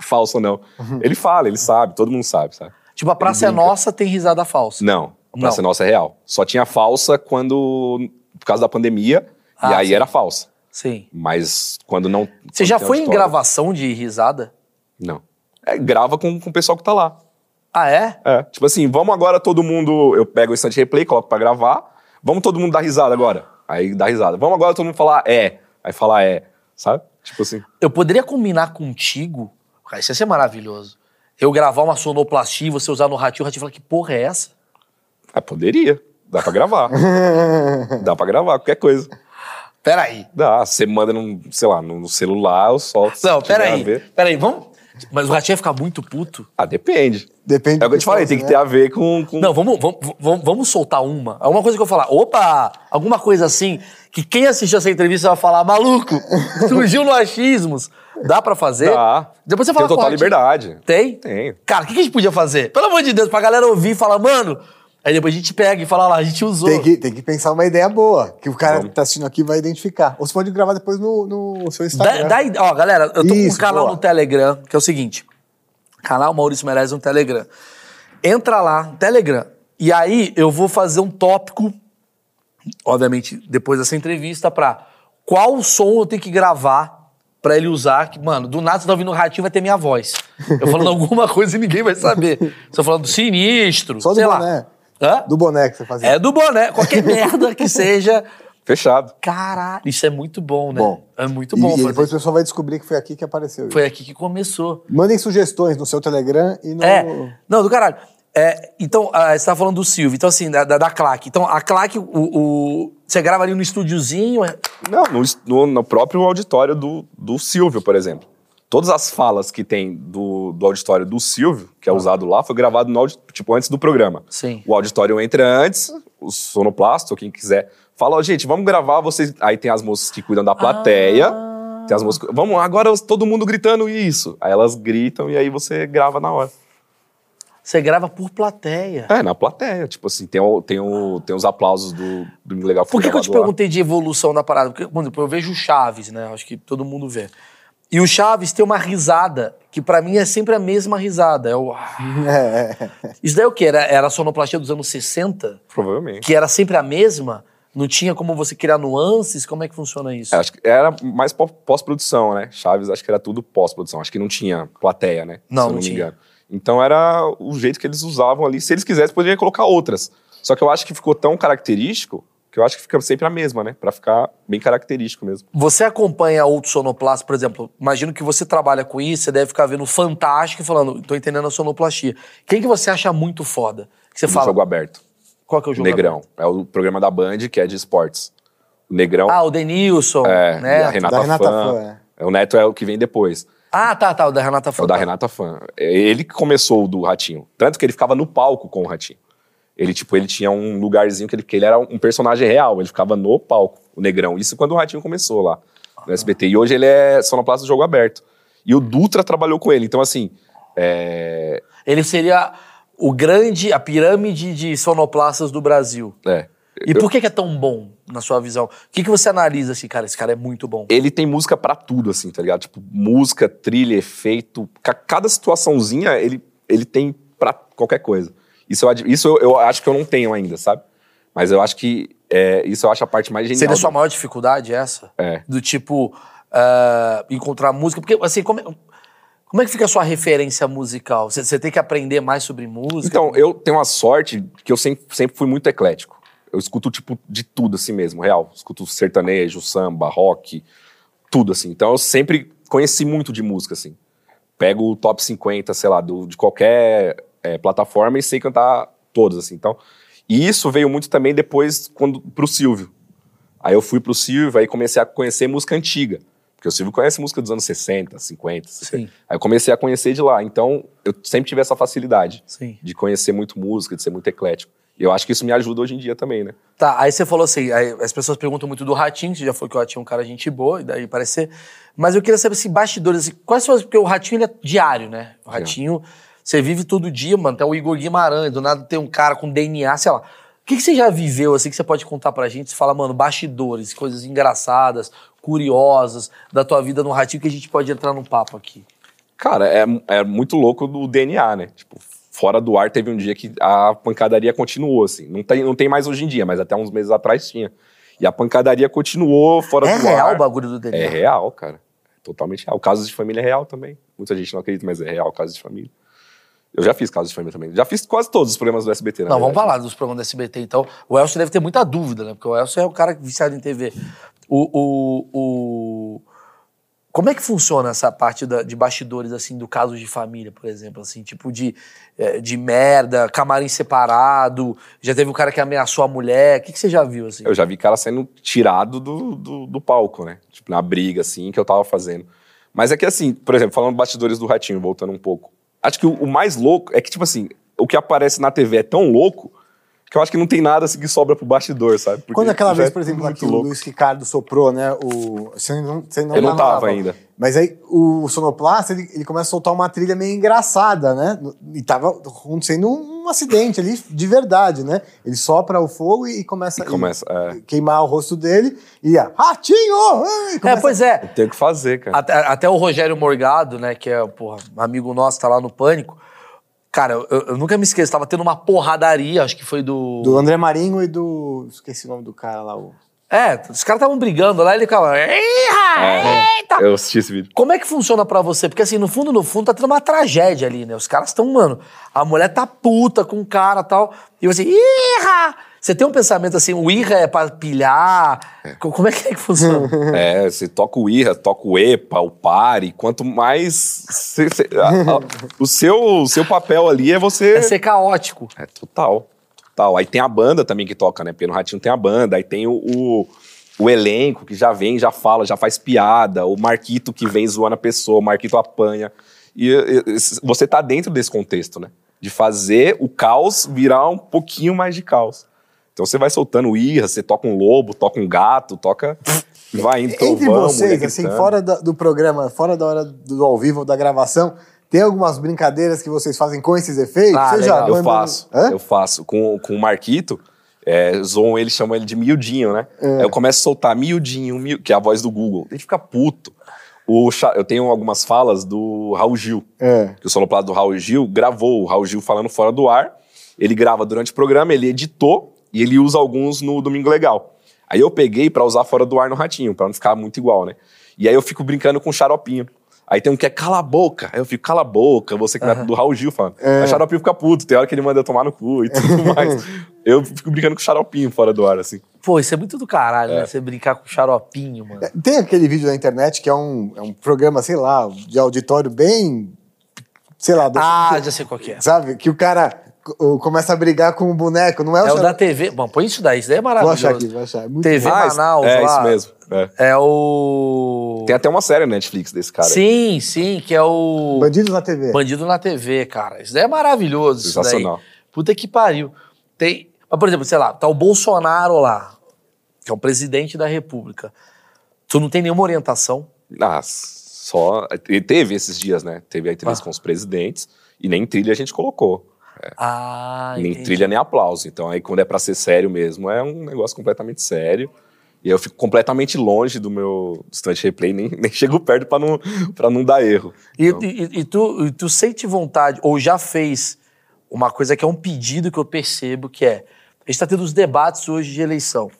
falsas, não. Uhum. Ele fala, ele sabe, todo mundo sabe, sabe? Tipo, a Praça é. Nossa tem risada falsa. Não, a Praça Não. Nossa é real. Só tinha falsa quando, por causa da pandemia, Ah, e aí sim. era falsa. Sim. Mas quando não... Você quando já foi em gravação de risada? Não. É, grava com, com o pessoal que tá lá. Ah, é? É, tipo assim, vamos agora todo mundo. Eu pego o instant replay, coloco pra gravar. Vamos todo mundo dar risada agora. Aí dá risada. Vamos agora todo mundo falar é. Aí falar é. Sabe? Tipo assim. Eu poderia combinar contigo. Cara, isso ia ser maravilhoso. Eu gravar uma sonoplastia, você usar no ratinho, o ratinho falar que porra é essa? Ah, poderia. Dá pra gravar. Dá pra gravar, qualquer coisa. Peraí. Dá. Você manda num, sei lá, no celular, eu solto. Não, peraí. Peraí, vamos. Mas o ratinho ia ficar muito puto. Ah, depende. Depende É o que eu te falei, tem que ter a ver com. com... Não, vamos, vamos, vamos, vamos soltar uma. Alguma coisa que eu falar, opa, alguma coisa assim, que quem assistiu essa entrevista vai falar, maluco, surgiu no achismos. Dá pra fazer? Dá. Depois você Tem fala o total liberdade. Tem? Tem. Cara, o que, que a gente podia fazer? Pelo amor de Deus, pra galera ouvir e falar, mano. Aí depois a gente pega e fala lá, a gente usou. Tem que, tem que pensar uma ideia boa, que o cara Vamos. que tá assistindo aqui vai identificar. Ou você pode gravar depois no, no seu Instagram. dá ide- ó, galera, eu tô com um Isso, canal boa. no Telegram, que é o seguinte: canal Maurício Meirelles no Telegram. Entra lá, Telegram, e aí eu vou fazer um tópico, obviamente, depois dessa entrevista, pra qual som eu tenho que gravar pra ele usar, que, mano, do nada você tá ouvindo o ratinho, vai ter minha voz. Eu falando alguma coisa e ninguém vai saber. Se eu falando sinistro, Só sei lá. boné. Hã? Do boné que você fazia. É do boné, qualquer merda que seja. Fechado. Caralho, isso é muito bom, né? Bom. É muito E- bom e, fazer depois o isso. pessoal vai descobrir que foi aqui que apareceu. Foi aqui que começou. Mandem sugestões no seu Telegram e no. É, não, do caralho. É, então, ah, você tava falando do Silvio, então assim, da, da, da Claque. Então, a Claque, o, o- você grava ali no estúdiozinho, é- Não, no, no- no próprio auditório do, do Silvio, por exemplo. Todas as falas que tem do, do auditório do Silvio, que é usado lá, foi gravado no tipo, antes do programa. Sim. O auditório entra antes, o sonoplasto, quem quiser, fala, ó, gente, vamos gravar, vocês. Aí tem as moças que cuidam da plateia. Ah. Tem as moças. Vamos, agora todo mundo gritando isso. Aí elas gritam e aí você grava na hora. você grava por plateia. É, na plateia. Tipo assim, tem, o, tem, o, tem os aplausos do, do Legal Por que, que eu te lá. perguntei de evolução da parada? Porque, por exemplo, eu vejo Chaves, né? Acho que todo mundo vê. E o Chaves tem uma risada que pra mim é sempre a mesma risada. É o... É, é. Isso daí é o quê? Era, era a sonoplastia dos anos 60? Provavelmente. Que era sempre a mesma? Não tinha como você criar nuances? Como é que funciona isso? É, acho que era mais pó- pós-produção, né? Chaves, acho que era tudo pós-produção. Acho que não tinha plateia, né? Não, não me tinha. engano. Então era o jeito que eles usavam ali. Se eles quisessem, poderiam colocar outras. Só que eu acho que ficou tão característico que eu acho que fica sempre a mesma, né? Pra ficar bem característico mesmo. Você acompanha outros sonoplastas, por exemplo, imagino que você trabalha com isso, você deve ficar vendo Fantástico e falando, tô entendendo a sonoplastia. Quem que você acha muito foda? Que você fala, jogo aberto. qual que é o jogo Negrão. aberto? É o programa da Band, que é de esportes. O Negrão Ah, o Denilson, é, né? a Renata, Da Renata Fã. Fã, é. O Neto é o que vem depois. Ah, tá, tá, o da Renata É Fã. o da Renata Fã. É Ele que começou o do Ratinho. Tanto que ele ficava no palco com o Ratinho. Ele, tipo, ele tinha um lugarzinho que ele, que ele era um personagem real. Ele ficava no palco, o Negrão. Isso quando o Ratinho começou lá, no SBT. E hoje ele é sonoplasta do jogo aberto. E o Dutra trabalhou com ele. Então, assim, é... Ele seria o grande, a pirâmide de sonoplastas do Brasil. é. E por que, que é tão bom, na sua visão? O que, que você analisa assim, cara, esse cara é muito bom? ele tem música pra tudo, assim, tá ligado? Tipo, música, trilha, efeito. Ca- Cada situaçãozinha ele, ele tem pra qualquer coisa. Isso, eu, isso eu, eu acho que eu não tenho ainda, sabe? Mas eu acho que é, isso eu acho a parte mais genial. Seria a sua maior dificuldade essa? É. Do tipo, ah, encontrar música? Porque, assim, como é, como é que fica a sua referência musical? Você, você tem que aprender mais sobre música? Então, eu tenho uma sorte que eu sempre, sempre fui muito eclético. Eu escuto, tipo, de tudo assim mesmo, real. Escuto sertanejo, samba, rock, tudo assim. Então, eu sempre conheci muito de música, assim. Pego o top 50, sei lá, do- de qualquer é, plataforma e sei cantar todas, assim. Então, e isso veio muito também depois quando, pro Silvio. Aí eu fui pro Silvio, aí comecei a conhecer música antiga. Porque o Silvio conhece música dos anos 60, 50, 60. Sim. Aí eu comecei a conhecer de lá. Então, eu sempre tive essa facilidade Sim. de conhecer muito música, de ser muito eclético. E eu acho que isso me ajuda hoje em dia também, né? Tá, aí você falou assim, aí as pessoas perguntam muito do Ratinho, você já foi que o Ratinho é um cara gente boa, e daí parece ser. Mas eu queria saber se bastidores, assim, quais são as. Porque o Ratinho ele é diário, né? O Ratinho, você vive todo dia, mano. Até o Igor Guimarães, do nada tem um cara com DNA, sei lá. O que, que você já viveu, assim, que você pode contar pra gente? Você fala, mano, bastidores, coisas engraçadas, curiosas da tua vida no Ratinho, que a gente pode entrar num papo aqui. Cara, é, é muito louco do DNA, né? Tipo, fora do ar teve um dia que a pancadaria continuou, assim. Não tem, não tem mais hoje em dia, mas até uns meses atrás tinha. E a pancadaria continuou fora É do real ar. o bagulho do DNA? É real, cara. É totalmente real. Casos de família é real também. Muita gente não acredita, mas é real casos de família. Eu já fiz casos de família também. Já fiz quase todos os programas do SBT, na Não, vamos verdade. falar dos programas do SBT, então. O Elcio deve ter muita dúvida, né? Porque o Elcio é o cara viciado em TV. O, o, o... Como é que funciona essa parte da- de bastidores, assim, do caso de família, por exemplo? Assim, tipo de, eh, de merda, camarim separado, já teve um cara que ameaçou a mulher. O que, que você já viu, assim? Eu já vi cara sendo tirado do, do, do palco, né? Tipo, na briga, assim, que eu tava fazendo. Mas é que, assim, por exemplo, falando bastidores do Ratinho, voltando um pouco. Acho que o, o mais louco é que, tipo assim, o que aparece na TV é tão louco que eu acho que não tem nada assim que sobra pro bastidor, sabe? Porque Quando aquela vez, é por exemplo, muito aqui o. Luiz Ricardo soprou, né? O, você não, você não Eu não tava ainda. Mas aí o sonoplasta, ele, ele começa a soltar uma trilha meio engraçada, né? E tava acontecendo um acidente ali de verdade, né? Ele sopra o fogo e, e começa, E começa, é. queimar o rosto dele e a ratinho! ai", É, pois é. Tem o que fazer, cara. Até, até o Rogério Morgado, né, que é, porra, um amigo nosso, tá lá no Pânico. Cara, eu, eu nunca me esqueço, tava tendo uma porradaria, acho que foi do... Do André Marinho e do. Esqueci o nome do cara lá. O... É, os caras estavam brigando lá, ele ficava. "Eita!" É, eu assisti esse vídeo. Como é que funciona pra você? Porque assim, no fundo, no fundo, tá tendo uma tragédia ali, né? Os caras estão, mano, a mulher tá puta com o cara e tal. E você, irra! Você tem um pensamento assim, o irra é pra pilhar? Co- Como é que é que funciona? É, você toca o IRA, toca o EPA, o PARE, quanto mais. você- você- a- a- o, seu, seu papel ali é você. é ser caótico. É total, total. Aí tem a banda também que toca, né? Porque no Ratinho tem a banda, aí tem o, o, o elenco que já vem, já fala, já faz piada, o Marquito que vem zoando a pessoa, o Marquito apanha. E, e, e, você tá dentro desse contexto, né? De fazer o caos virar um pouquinho mais de caos. Então você vai soltando irra, você toca um lobo, toca um gato, toca. Vai indo Entre trovão, vocês, assim, gritando. fora da- do programa, fora da hora do ao vivo, da gravação, tem algumas brincadeiras que vocês fazem com esses efeitos? Ah, Você legal. Eu faço, Hã? eu faço. Com, com o Marquito, é, zoam ele, chamam ele de miudinho, né? Aí eu começo a soltar miudinho, miu- que é a voz do Google. Ele fica puto. O, eu tenho algumas falas do Raul Gil, É. que o sonoplasta do Raul Gil gravou o Raul Gil falando fora do ar. Ele grava durante o programa, ele editou e ele usa alguns no Domingo Legal. Aí eu peguei pra usar fora do ar no Ratinho, pra não ficar muito igual, né? E aí eu fico brincando com o xaropinho. Aí tem um que é cala a boca. Aí eu fico, cala a boca, você que não é do Raul Gil falando. Aí o xaropinho fica puto, tem hora que ele manda eu tomar no cu e tudo mais. eu fico brincando com o xaropinho fora do ar, assim. Pô, isso é muito do caralho, É. né? Você brincar com xaropinho, mano. Tem aquele vídeo na internet que é um, é um programa, sei lá, de auditório bem. Sei lá, do- Ah, já sei qual que é. sabe? Que o cara começa a brigar com o boneco, não é o É o da TV. Bom, põe isso daí, isso daí é Vou maravilhoso. achar aqui, vou achar. É muito TV bom. Ah, Manaus é lá. isso mesmo. é. É o. Tem até uma série na Netflix desse cara. aí. Sim, sim, que é o. Bandidos na TV. Bandido na TV, cara. Isso daí é maravilhoso. Isso daí. Sensacional. Puta que pariu. Tem. Mas, por exemplo, sei lá, tá o Bolsonaro lá, que é o presidente da República. Tu não tem nenhuma orientação. Ah, só. e Teve esses dias, né? Teve a entrevista Ah. com os presidentes e nem trilha a gente colocou. Ah, nem entendi. trilha nem aplauso. Então aí quando é pra ser sério mesmo, é um negócio completamente sério. E eu fico completamente longe do meu distante replay, nem, nem chego perto pra não, pra não dar erro. E, Então, e- e tu, e tu sente vontade, ou já fez uma coisa que é um pedido que eu percebo, que é. A gente tá tendo os debates hoje de eleição.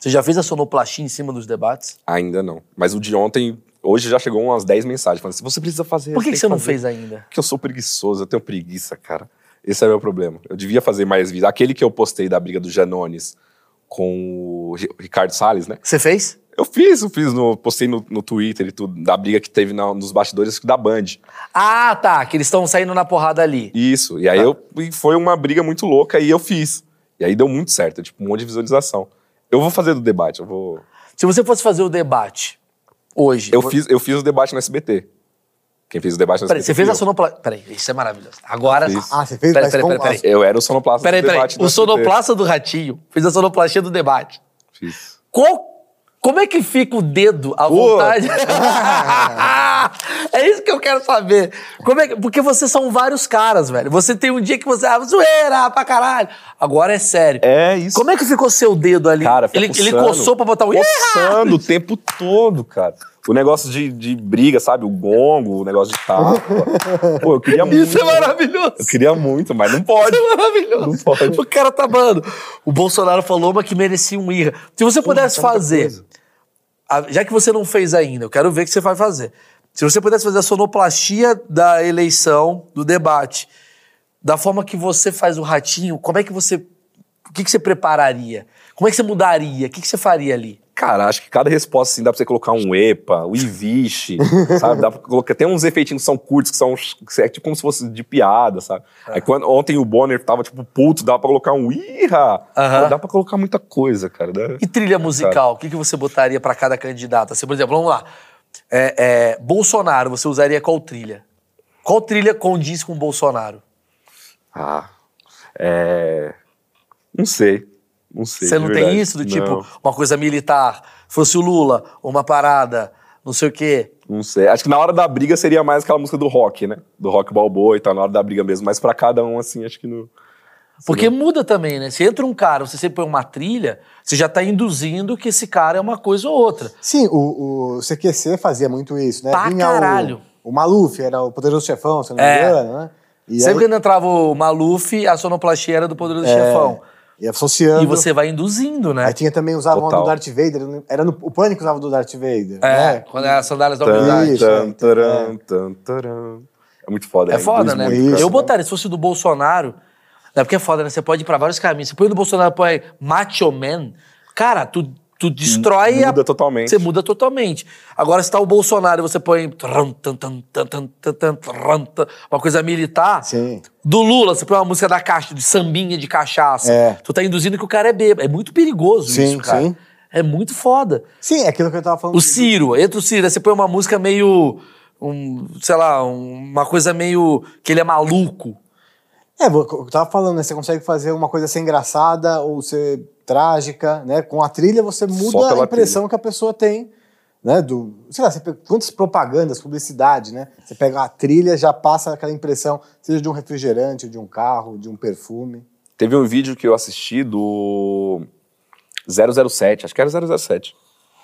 Você já fez a sonoplastia em cima dos debates? ainda não. Mas o de ontem, hoje já chegou umas 10 mensagens falando assim: você precisa fazer. Por que, que você não fazer." fez ainda? Porque eu sou preguiçoso, eu tenho preguiça, cara. Esse é o meu problema. Eu devia fazer mais vídeos. Aquele que eu postei da briga do Janones com o Ri- Ricardo Salles, né? Você fez? Eu fiz, eu fiz, no, postei no, no Twitter e tudo, da briga que teve na- nos bastidores da Band. Ah, tá. Que eles estão saindo na porrada ali. Isso. E aí eu, e foi uma briga muito louca e eu fiz. E aí deu muito certo, tipo, um monte de visualização. Eu vou fazer do debate, eu vou. Se você fosse fazer o debate hoje. Eu vo- fiz, eu fiz o debate no SBT. Quem fez o debate Peraí, você fez a eu. sonoplastia. Peraí, isso é maravilhoso. Agora. Ah, você fez? Peraí, peraí, peraí, peraí. Eu era o sonoplasta Peraí, do peraí. debate O sonoplasta do Ratinho fez a sonoplastia do debate. Fiz. Qual, como é que fica o dedo à vontade? é isso que eu quero saber. Como é que- porque vocês são vários caras, velho. Você tem um dia que você. Ah, zoeira pra caralho. Agora é sério. É isso. Como é que ficou seu dedo ali? Cara, ele, ele coçou pra botar o. Coçando o tempo todo, cara. O negócio de, de briga, sabe? O gongo, o negócio de tapa. Pô, eu queria muito. Isso é maravilhoso. Eu queria muito, mas não pode. Isso é maravilhoso. Não pode. O cara tá, mano. O Bolsonaro falou, mas que merecia um irra. Se você pudesse muita fazer, a- já que você não fez ainda, eu quero ver o que você vai fazer. Se você pudesse fazer a sonoplastia da eleição, do debate, da forma que você faz o ratinho, como é que você. O que, que você prepararia? Como é que você mudaria? O que, que você faria ali? Cara, acho que cada resposta assim dá pra você colocar um EPA, o Iviche, sabe? Dá pra colocar. Tem uns efeitinhos que são curtos, que são que é tipo como se fosse de piada, sabe? Aí quando, ontem o Bonner tava tipo puto, dá pra colocar um Irra. Aham. Dá pra colocar muita coisa, cara. Dá- E trilha musical? O que, que você botaria pra cada candidato? Assim, por exemplo, vamos lá. É, é, Bolsonaro, você usaria qual trilha? Qual trilha condiz com Bolsonaro? Ah. É. Não sei. Não sei. Você não verdade. tem isso do tipo, Não, uma coisa militar, fosse o Lula, uma parada, não sei o quê. Não sei. Acho que na hora da briga seria mais aquela música do rock, né? Do rock balboa e tal, na hora da briga mesmo. Mas pra cada um, assim, acho que não. Porque muda também, né? Se entra um cara, você sempre põe uma trilha, você já tá induzindo que esse cara é uma coisa ou outra. Sim, o, o CQC fazia muito isso, né? Pra caralho. O, o Maluf, era o poderoso chefão, se não me É. engano, né? E sempre aí- quando entrava o Maluf, a sonoplastia era do Poderoso É. Chefão. E associando. E você vai induzindo, né? Aí tinha também usava uma Total. do Darth Vader. Era no, o Pânico usava do Darth Vader. É, né? quando é as sandálias da humildade. Tan, é. taran, tan, taran. É muito foda. É foda, né? Isso, eu botaria, se fosse do Bolsonaro. É porque é foda, né? Você pode ir pra vários caminhos. Você põe do Bolsonaro, põe Macho Man. Cara, tu, tu destrói a. Muda totalmente. Você muda totalmente. Agora, se tá o Bolsonaro e você põe. Uma coisa militar. Sim. Do Lula, você põe uma música da caixa, de sambinha de cachaça. É. Tu tá induzindo que o cara é bêbado. É muito perigoso Sim, isso, cara. sim. É muito foda. Sim, é aquilo que eu tava falando. O Ciro, entra o Ciro, aí você põe uma música meio. Um, sei lá, um- uma coisa meio. que ele é maluco. É, eu tava falando, né? Você consegue fazer uma coisa ser engraçada ou ser trágica, né? Com a trilha você muda a impressão que a pessoa tem, né? Do, sei lá, você pega, quantas propagandas, publicidade, né? Você pega a trilha, já passa aquela impressão, seja de um refrigerante, de um carro, de um perfume. Teve um vídeo que eu assisti do 007, acho que era 007.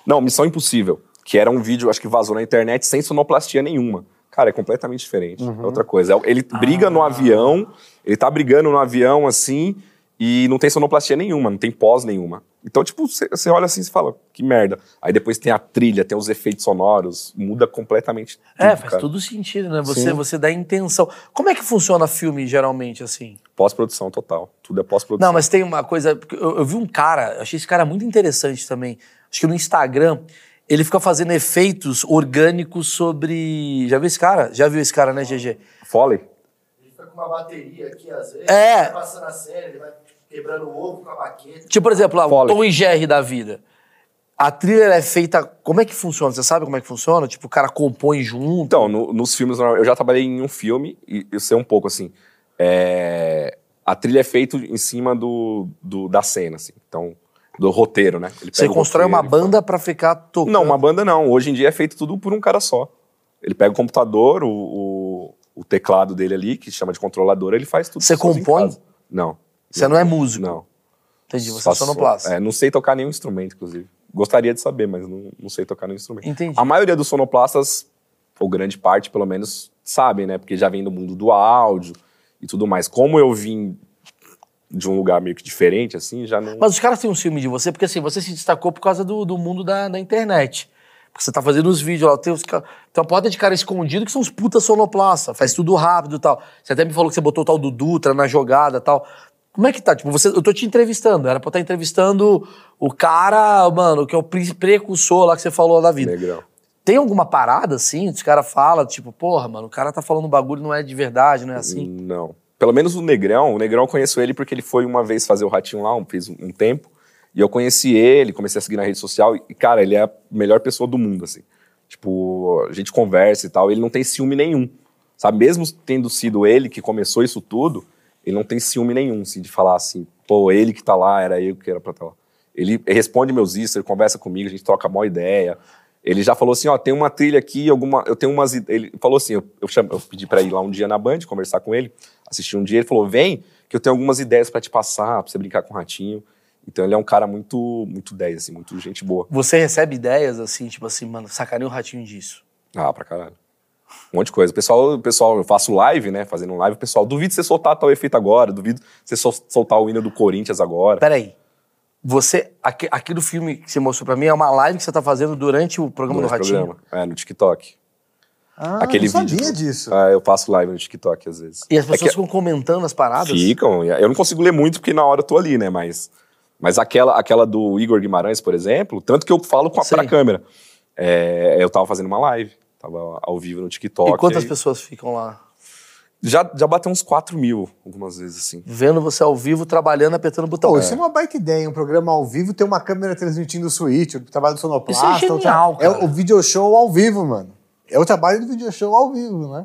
Não, Missão Impossível, que era um vídeo, acho que vazou na internet sem sonoplastia nenhuma. Cara, é completamente diferente. É outra coisa. É- Ele briga no avião, ele tá brigando no avião assim, e não tem sonoplastia nenhuma, não tem pós nenhuma. Então, tipo, você olha assim e fala, que merda. Aí depois tem a trilha, tem os efeitos sonoros, muda completamente tudo, É, faz cara. todo sentido, né? Você, Sim. você dá intenção. Como é que funciona filme, geralmente, assim? Pós-produção total. Tudo é pós-produção. Não, mas tem uma coisa. Eu, eu vi um cara, eu achei esse cara muito interessante também. Acho que no Instagram, ele fica fazendo efeitos orgânicos sobre. Já viu esse cara? Já viu esse cara, né, GG? Foley? Ele fica com uma bateria aqui, às vezes, É. vai passando a série, ele vai quebrando o ovo com a baqueta. Tipo, por exemplo, lá, o. Tom e Jerry da vida. A trilha ela é feita. Como é que funciona? Você sabe como é que funciona? Tipo, o cara compõe junto. Então, no- nos filmes, eu já trabalhei em um filme, e eu sei um pouco assim. é, a trilha é feita em cima do, do- da cena, assim. Então, do roteiro, né? Ele você constrói uma roteiro e banda pra ficar tocando. Não, uma banda não. Hoje em dia é feito tudo por um cara só. Ele pega o computador, o, o, o teclado dele ali, que chama de controlador, ele faz tudo Você compõe? casa. Não. Você não é músico. Não. Entendi, você é Faço- sonoplasta. É, não sei tocar nenhum instrumento, inclusive. Gostaria de saber, mas não, não sei tocar nenhum instrumento. Entendi. A maioria dos sonoplastas, ou grande parte pelo menos, sabem, né? Porque já vem do mundo do áudio e tudo mais. Como eu vim de um lugar meio que diferente, assim, já não. Mas os caras têm um ciúme de você, porque assim, você se destacou por causa do, do mundo da, da internet. Porque você tá fazendo os vídeos lá, tem, os, tem uma porta de cara escondido que são os puta sonoplasta, faz tudo rápido e tal. Você até me falou que você botou o tal do Dutra na jogada e tal. Como é que tá? Tipo, você, eu tô te entrevistando, era pra estar entrevistando o cara, mano, que é o pre- precursor lá que você falou da vida. Negrão. Tem alguma parada assim? Os caras falam, tipo, porra, mano, o cara tá falando um bagulho, não é de verdade, não é assim? Não. Pelo menos o Negrão, o Negrão eu conheço ele porque ele foi uma vez fazer o Ratinho lá, um, fez um, um tempo, e eu conheci ele, comecei a seguir na rede social, e, cara, ele é a melhor pessoa do mundo, assim. Tipo, a gente conversa e tal, ele não tem ciúme nenhum, sabe? Mesmo tendo sido ele que começou isso tudo, ele não tem ciúme nenhum, assim, de falar assim, pô, ele que tá lá, era eu que era pra estar lá. Ele responde meus isso, ele conversa comigo, a gente troca a maior ideia. Ele já falou assim, ó, tem uma trilha aqui, alguma, eu tenho umas, ele falou assim, eu, eu, chamo- eu pedi pra ir lá um dia na Band, conversar com ele, assistir um dia, ele falou, vem, que eu tenho algumas ideias pra te passar, pra você brincar com o Ratinho. Então ele é um cara muito, muito 10, assim, muito gente boa. Você recebe ideias assim, tipo assim, mano, sacaneia o ratinho disso. Ah, pra caralho. Um monte de coisa. O pessoal, o pessoal, eu faço live, né, fazendo um live, o pessoal, duvido você soltar tal efeito agora, duvido você sol- soltar o hino do Corinthians agora. Peraí. Você, aqui, aqui do filme que você mostrou pra mim, é uma live que você tá fazendo durante o programa do Durante o Ratinho. programa. É, no TikTok. Ah, Aquele não sabia vídeo. disso. Ah, eu faço live no TikTok às vezes. E as É pessoas que- ficam comentando as paradas? Ficam. Eu não consigo ler muito porque na hora eu tô ali, né? Mas, mas aquela, aquela do Igor Guimarães, por exemplo, tanto que eu falo com a, pra câmera. É, eu tava fazendo uma live, tava ao vivo no TikTok. E quantas aí- pessoas ficam lá? Já, já bateu uns 4 mil algumas vezes, assim. Vendo você ao vivo, trabalhando, apertando o botão. Pô, isso é uma baita ideia, um programa ao vivo, ter uma câmera transmitindo o switch, o trabalho do sonoplasta. Isso é genial, É cara. o video show ao vivo, mano. É o trabalho do video show ao vivo, né?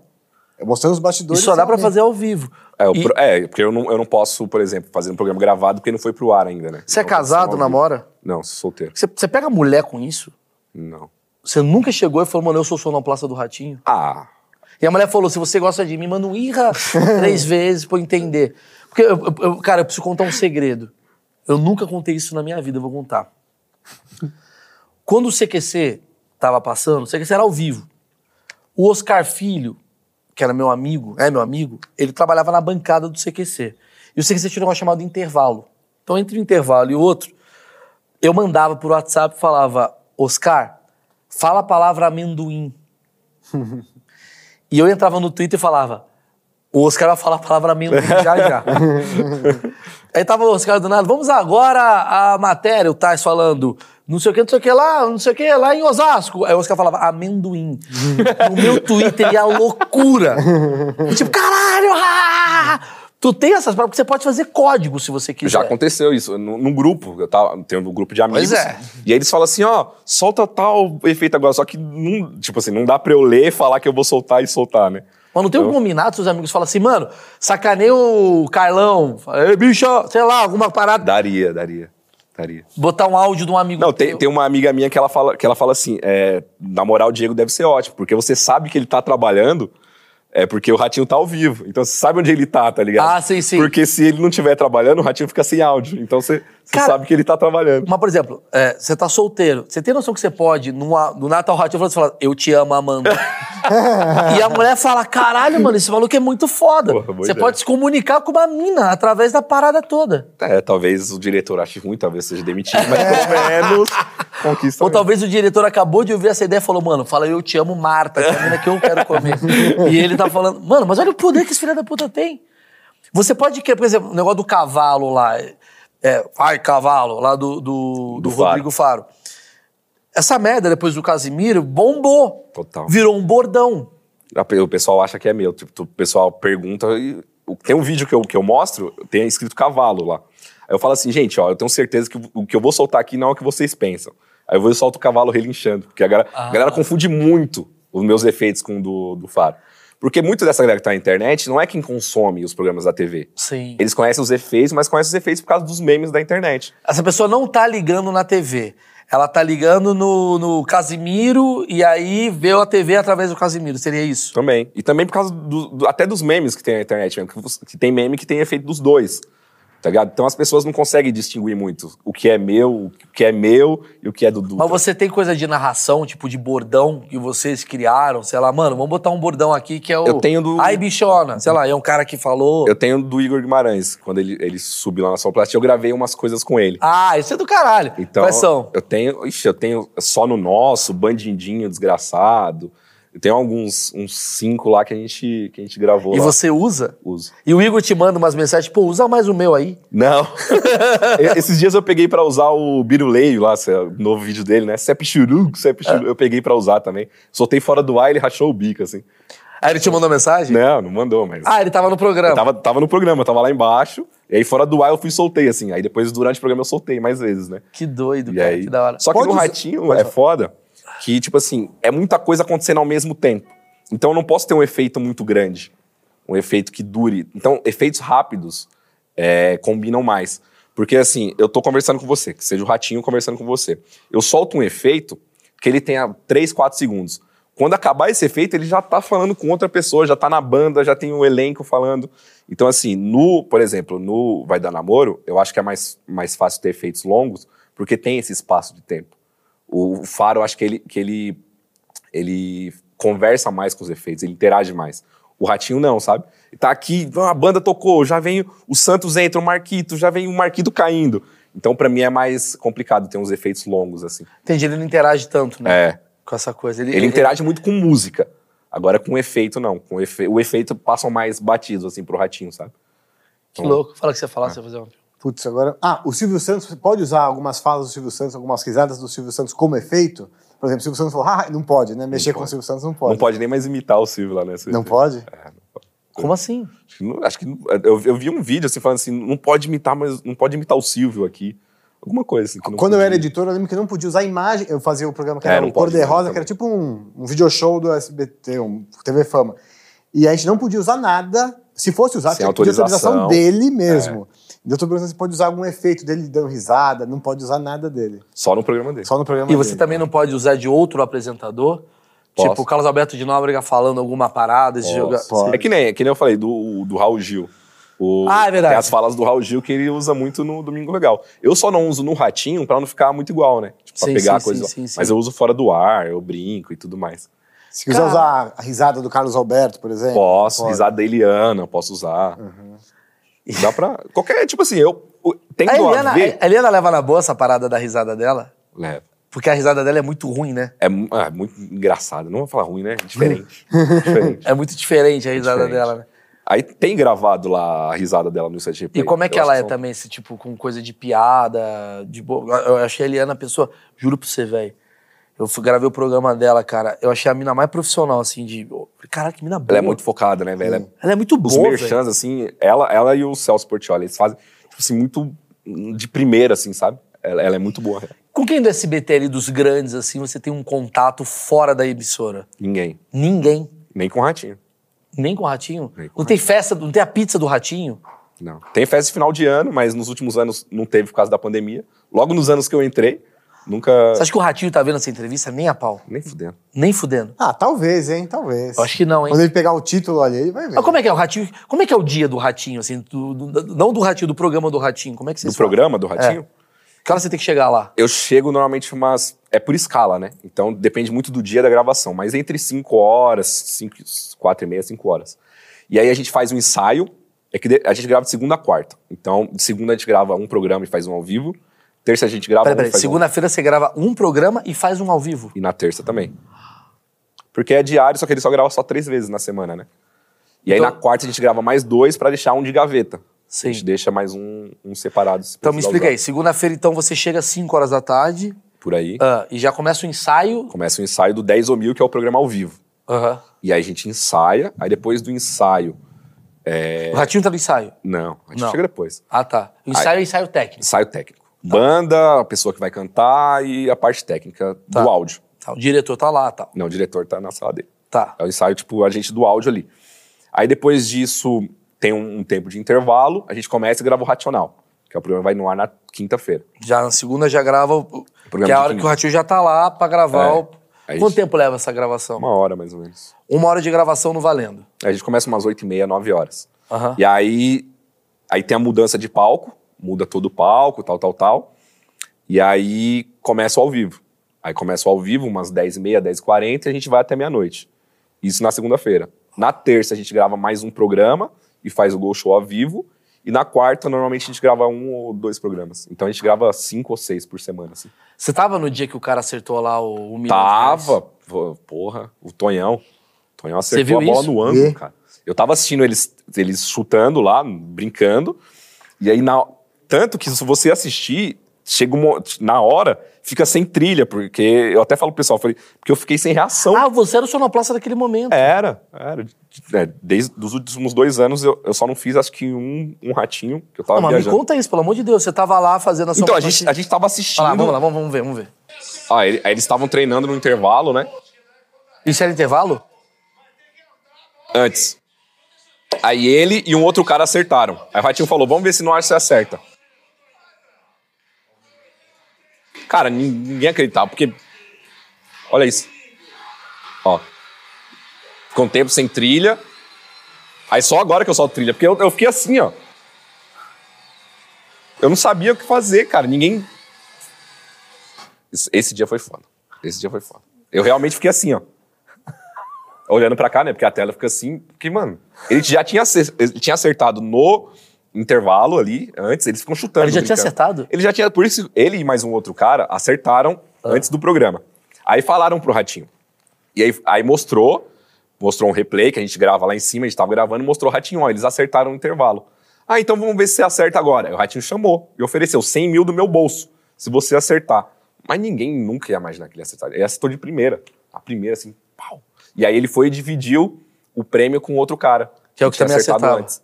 É mostrando os bastidores. Isso só dá pra realmente. fazer ao vivo. É, E pro- é, porque eu não, eu não posso, por exemplo, fazer um programa gravado porque não foi pro ar ainda, né? Você é Então, ser casado, namora? Não, sou solteiro. Você, você pega mulher com isso? Não. Você nunca chegou e falou, mano, eu sou sonoplasta do Ratinho? Ah, E a mulher falou: se você gosta de mim, manda um irra três vezes pra eu entender. Porque, eu, eu- cara, eu preciso contar um segredo. Eu nunca contei isso na minha vida, eu vou contar. Quando o CQC tava passando, o CQC era ao vivo. O Oscar Filho, que era meu amigo, é meu amigo, ele trabalhava na bancada do CQC. E o CQC tirou uma chamada de intervalo. Então, entre um intervalo e outro, eu mandava por WhatsApp e falava, Oscar, fala a palavra amendoim. e eu entrava no Twitter e falava, o Oscar vai falar a palavra amendoim já já. Aí tava o Oscar do nada, vamos agora a matéria, o Tais falando, não sei o que, não sei o que lá, não sei o que, lá em Osasco. Aí o Oscar falava, amendoim. no meu Twitter ia loucura. Tipo, caralho! ah! Tu tem essas palavras, porque você pode fazer código se você quiser. Já aconteceu isso. No grupo, eu tava, tenho um grupo de amigos. Pois é. E aí eles falam assim, ó, solta tal efeito agora. Só que, não, tipo assim, não dá pra eu ler e falar que eu vou soltar e soltar, né? Mas não tem um Eu- combinado, seus amigos falam assim, mano, sacanei o Carlão, fala, Ei, bicho, sei lá, alguma parada. Daria, daria, daria. Botar um áudio de um amigo Não, tem, tem uma amiga minha que ela fala, que ela fala assim, é, na moral, o Diego deve ser ótimo, porque você sabe que ele tá trabalhando, é porque o Ratinho tá ao vivo. Então você sabe onde ele tá, tá ligado? Ah, sim, sim. Porque se ele não estiver trabalhando, o Ratinho fica sem áudio. Então você, você Cara- sabe que ele tá trabalhando. Mas, por exemplo, é, você tá solteiro. Você tem noção que você pode, numa, no Natal Ratinho, você fala, eu te amo, Amanda. e a mulher fala, caralho, mano, esse maluco é muito foda. Porra, você ideia. pode se comunicar com uma mina através da parada toda. É, talvez o diretor ache ruim, talvez seja demitido, mas pelo menos conquista. Ou mesmo. talvez o diretor acabou de ouvir essa ideia e falou, mano, fala eu te amo, Marta, que é a mina que eu quero comer. e ele tá falando, mano, mas olha o poder que esse filho da puta tem. Você pode, querer, por exemplo, o negócio do cavalo lá, é, ai, cavalo, lá do, do, do Do Faro. Rodrigo Faro. Essa merda, depois do Casimiro, bombou. Total. Virou um bordão. O pessoal acha que é meu. Tipo, o pessoal pergunta. e tem um vídeo que eu, que eu mostro, tem escrito cavalo lá. Aí eu falo assim, gente, ó, eu tenho certeza que o que eu vou soltar aqui não é o que vocês pensam. Aí eu vou e solto o cavalo relinchando. Porque a galera, a galera confunde muito os meus efeitos com o do, do Faro. Porque muito dessa galera que tá na internet não é quem consome os programas da TV. Sim. Eles conhecem os efeitos, mas conhecem os efeitos por causa dos memes da internet. Essa pessoa não tá ligando na TV. Ela tá ligando no, no Casimiro e aí vê a TV através do Casimiro. Seria isso? Também. E também por causa do- do- até dos memes que tem na internet que tem meme que tem efeito dos dois. Tá ligado? Então as pessoas não conseguem distinguir muito o que é meu, o que é meu e o que é do Dutra. Mas você tem coisa de narração, tipo de bordão que vocês criaram, sei lá, mano, vamos botar um bordão aqui que é o. Eu tenho do- Ai, bichona. Sei lá, é um cara que falou. Eu tenho do Igor Guimarães, quando ele, ele subiu lá na Sonoplastia, eu gravei umas coisas com ele. Ah, isso é do caralho. Então, Quais são? eu tenho, ixi, eu tenho só no nosso, Bandidinho Desgraçado. Tenho alguns, uns cinco lá que a gente, que a gente gravou E lá. você usa? Uso. E o Igor te manda umas mensagens, pô, usa mais o meu aí. Não. Esses dias eu peguei pra usar o Biruleio lá, é o novo vídeo dele, né? Sepp Churu, Sepp Churu. Eu peguei pra usar também. Soltei fora do ar e ele rachou o bico, assim. Aí ele te mandou mensagem? Não, não mandou, mas. Ah, ele tava no programa. Eu tava, tava no programa, eu tava lá embaixo. E aí fora do ar eu fui e soltei, assim. Aí depois, durante o programa, eu soltei mais vezes, né? Que doido, E cara, aí... que da hora. Só que Pode no usar- Ratinho é foda que, tipo assim, é muita coisa acontecendo ao mesmo tempo. Então eu não posso ter um efeito muito grande. Um efeito que dure. Então, efeitos rápidos é, combinam mais. Porque, assim, eu tô conversando com você, que seja o Ratinho conversando com você. Eu solto um efeito que ele tenha 3, 4 segundos. Quando acabar esse efeito, ele já tá falando com outra pessoa, já tá na banda, já tem um elenco falando. Então, assim, no, por exemplo, no Vai Dar Namoro, eu acho que é mais, mais fácil ter efeitos longos, porque tem esse espaço de tempo. O, Faro, acho que ele, que ele, ele conversa mais com os efeitos, ele interage mais. O Ratinho não, sabe? Ele tá aqui, ah, a banda tocou, já vem o Santos entra, o Marquito, já vem o Marquito caindo. Então, pra mim, é mais complicado ter uns efeitos longos, assim. Entendi, ele não interage tanto, né? É. Com essa coisa. Ele interage muito com música. Agora, com efeito, não. Com efe... O efeito passam mais batidos, assim, pro Ratinho, sabe? Que louco. Fala o que você falar, você vai fazer uma... Putz, agora. Ah, o Silvio Santos você pode usar algumas falas do Silvio Santos, algumas risadas do Silvio Santos como efeito? Por exemplo, o Silvio Santos falou, ah, não pode, né? Mexer com o. Silvio Santos não pode. Não pode nem mais imitar o Silvio lá, né? Não pode? É, não pode. Como assim? Acho que, não- acho que eu, eu vi um vídeo assim falando assim, não pode imitar, mas não pode imitar o Silvio aqui. Alguma coisa assim. que não Quando eu era podia. editor, eu lembro que não podia usar imagem. Eu fazia o programa que É, era não o Cor de Rosa, que era tipo um, um video show do SBT, um TV Fama. E a gente não podia usar nada. Se fosse usar, Sem tinha autorização autorização. É. dele mesmo. Então eu tô perguntando se pode usar algum efeito dele dando risada, não pode usar nada dele. Só no programa dele. Só no programa E você dele. também não pode usar de outro apresentador? Posso. Tipo, o Carlos Alberto de Nóbrega falando alguma parada, esse jogar. É que nem, é que nem eu falei do, do Raul Gil. O- Ah, é verdade. Tem as falas do Raul Gil que ele usa muito no Domingo Legal. Eu só não uso no Ratinho pra não ficar muito igual, né? Tipo, pra Sim, pegar sim, coisa. sim, sim, sim. Mas eu uso fora do ar, eu brinco e tudo mais. Se quiser Cara. usar a risada do Carlos Alberto, por exemplo. Posso, pode. risada da Eliana, posso usar. Uhum. Dá pra. Qualquer, tipo assim, eu. tem A que Eliana, ver. a Eliana leva na boa essa parada da risada dela? Leva. Porque a risada dela é muito ruim, né? É, ah, muito engraçado. Não vou falar ruim, né? Diferente. Diferente. É muito diferente a risada diferente. dela, né? Aí tem gravado lá a risada dela no set E como é que Eu ela é são- também, esse tipo, com coisa de piada, de boa. Eu achei a Eliana a pessoa, juro pra você, velho. Eu fui, gravei o programa dela, cara. Eu achei a mina mais profissional, assim, de. Caraca, que mina boa. Ela é muito focada, né, velho? Ela é- Ela é muito Os boa, velho. merchans, assim, ela, ela e o Celso Portioli, eles fazem, tipo assim, muito de primeira, assim, sabe? Ela, ela é muito boa. Com quem do SBT ali, dos grandes, assim, você tem um contato fora da emissora? Ninguém. Ninguém. Nem com o Ratinho. Nem com o Ratinho? Com Não tem festa, não tem a pizza do Ratinho? Não. Tem festa de final de ano, mas nos últimos anos não teve por causa da pandemia. Logo nos anos que eu entrei, nunca. Você acha que o Ratinho tá vendo essa entrevista? Nem a pau. Nem fudendo. Nem fudendo. Ah, talvez, hein? Talvez. Eu acho que não, hein? Quando ele pegar o título ali, ele vai ver. Mas como é que é o Ratinho? Como é que é o dia do Ratinho, assim? do- do- não do Ratinho, do programa do Ratinho. Como é que vocês Do programa do Ratinho, É. Que hora você tem que chegar lá? eu chego normalmente umas. É por escala, né? Então depende muito do dia da gravação, mas entre 5 horas, 5, 4 e meia, 5 horas. E aí a gente faz um ensaio. É que a gente grava de segunda a quarta. Então, de segunda a gente grava um programa e faz um ao vivo. Terça a gente grava um peraí. faz um- Segunda-feira você grava um programa e faz um ao vivo. E na terça também. Porque é diário, só que ele só grava só três vezes na semana, né? E aí Então- na quarta a gente grava mais dois pra deixar um de gaveta. Sim. A gente deixa mais um, um separado. se Então me explica usar. aí. Segunda-feira, então, você chega às 5 horas da tarde Por aí. ah, e já começa o ensaio. Começa o ensaio do 10 ou mil, que é o programa ao vivo. Aham. E aí a gente ensaia, aí depois do ensaio. O Ratinho tá no ensaio. Não, a gente Não. chega depois. Ah, tá. O ensaio é ensaio técnico. Ensaio técnico. Banda, a pessoa que vai cantar e a parte técnica Tá. do áudio. Tá, o diretor tá lá, tal. Não, o diretor tá na sala dele. Tá. É o ensaio, tipo, a gente do áudio ali. Aí depois disso, tem um, um tempo de intervalo, a gente começa e grava o Racional, que é o programa que vai no ar na quinta-feira. Já na segunda já grava o. Programa que é a hora quinta. que o Ratinho já tá lá pra gravar É. o. Aí Quanto gente- tempo leva essa gravação? Uma hora, mais ou menos. Uma hora de gravação no Valendo. Aí a gente começa umas oito e meia, nove horas. Aham. E aí, aí tem a mudança de palco, muda todo o palco, tal, tal, tal. E aí começa o ao vivo. Aí começa o ao vivo, umas 10 e meia, 10 e 40, e a gente vai até meia-noite. Isso na segunda-feira. Na terça, a gente grava mais um programa e faz o Gol Show ao vivo. E na quarta, normalmente, a gente grava um ou dois programas. Então a gente grava cinco ou seis por semana, assim. Você tava no dia que o cara acertou lá o, o milhão? Tava, porra, o Tonhão. O Tonhão acertou viu a bola isso? no ângulo, Vi. cara. Eu tava assistindo eles, eles chutando lá, brincando. E aí, na, tanto que se você assistir, chega uma, na hora, fica sem trilha, porque eu até falo pro pessoal, falei, porque eu fiquei sem reação. Ah, você era o sonoplasta daquele momento. Era, era. É, desde os últimos dois anos eu, eu só não fiz, acho que um, um ratinho, que eu tava Não, mas me viajando. conta isso, pelo amor de Deus. Você tava lá fazendo a Então, a gente, a gente tava assistindo. Olha lá, vamos lá, vamos, vamos ver, vamos ver. Ah, ele- aí eles estavam treinando no intervalo, né? Isso era intervalo? Antes. Aí ele e um outro cara acertaram. Aí o Ratinho falou: vamos ver se no ar você acerta. Cara, nin- ninguém acreditava, porque. Olha isso. Ó. Ficou um tempo sem trilha. Aí só agora que eu solto trilha, porque eu, eu fiquei assim, ó. Eu não sabia o que fazer, cara. Ninguém. Esse- dia foi foda. Esse dia foi foda. Eu realmente fiquei assim, ó olhando pra cá, né? Porque a tela fica assim. Porque, mano, ele já tinha, ele tinha acertado no intervalo ali, antes, eles ficam chutando. Ele já tinha acertado? Ele já tinha, por isso, ele e mais um outro cara acertaram Ah. antes do programa. Aí falaram pro Ratinho. E aí, aí mostrou, mostrou um replay que a gente grava lá em cima, a gente tava gravando, mostrou o Ratinho, ó, eles acertaram no intervalo. Ah, então vamos ver se você acerta agora. Aí o Ratinho chamou e ofereceu 100 mil do meu bolso, se você acertar. Mas ninguém nunca ia imaginar que ele ia acertar. Ele acertou de primeira. A primeira, assim, pau. E aí ele foi e dividiu o prêmio com outro cara. Que é o que tinha também acertado acertava.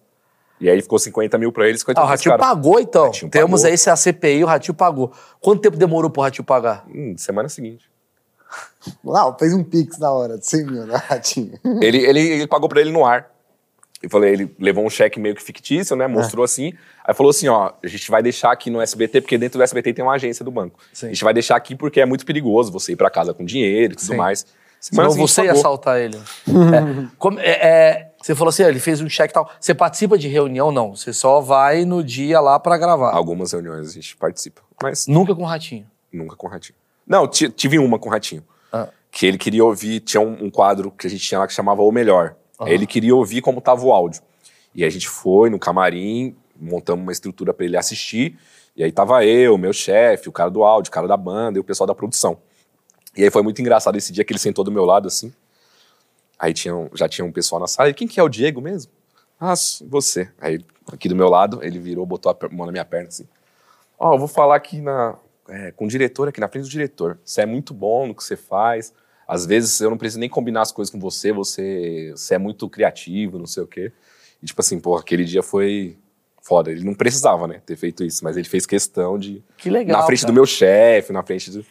E aí ficou 50 mil pra ele, 50 Ah, o mil Ratinho caras. pagou, então. Ratinho Temos pagou. aí se a CPI, o Ratinho pagou. Quanto tempo demorou pro Ratinho pagar? Hum, semana seguinte. Não, fez um pix na hora, de 100 mil, né, Ratinho? ele, ele, ele pagou pra ele no ar. Eu falei, ele levou um cheque meio que fictício, né? Mostrou assim. Aí falou assim: ó, a gente vai deixar aqui no SBT, porque dentro do SBT tem uma agência do banco. Sim. A gente vai deixar aqui porque é muito perigoso você ir pra casa com dinheiro e tudo Sim. mais. Senão Semana seguinte você ia assaltar ele. É, como- é, é, você falou assim, ó, ele fez um cheque e tal. Você participa de reunião? Não. Você só vai no dia lá pra gravar. Algumas reuniões a gente participa, mas Nunca com o Ratinho. nunca com o Ratinho. Não, ti- tive uma com o Ratinho. Ah. Que ele queria ouvir, tinha um, um quadro que a gente tinha lá que chamava O Melhor. Aí Ele queria ouvir como tava o áudio. E a gente foi no camarim, montamos uma estrutura para ele assistir. E aí tava eu, meu chefe, o cara do áudio, o cara da banda e o pessoal da produção. E aí foi muito engraçado esse dia que ele sentou do meu lado assim. Aí tinha, um- já tinha um pessoal na sala. E quem que é o Diego mesmo? Ah, você. Aí aqui do meu lado, ele virou, botou a mão na minha perna assim. Ó, eu vou falar aqui na, é, com o diretor, aqui na frente do diretor. Você é muito bom no que você faz. Às vezes eu não preciso nem combinar as coisas com você, você, você é muito criativo, não sei o quê. E tipo assim, pô, aquele dia foi foda. Ele não precisava, né, ter feito isso, mas ele fez questão de. Que legal. na frente cara. do meu chefe, na frente do.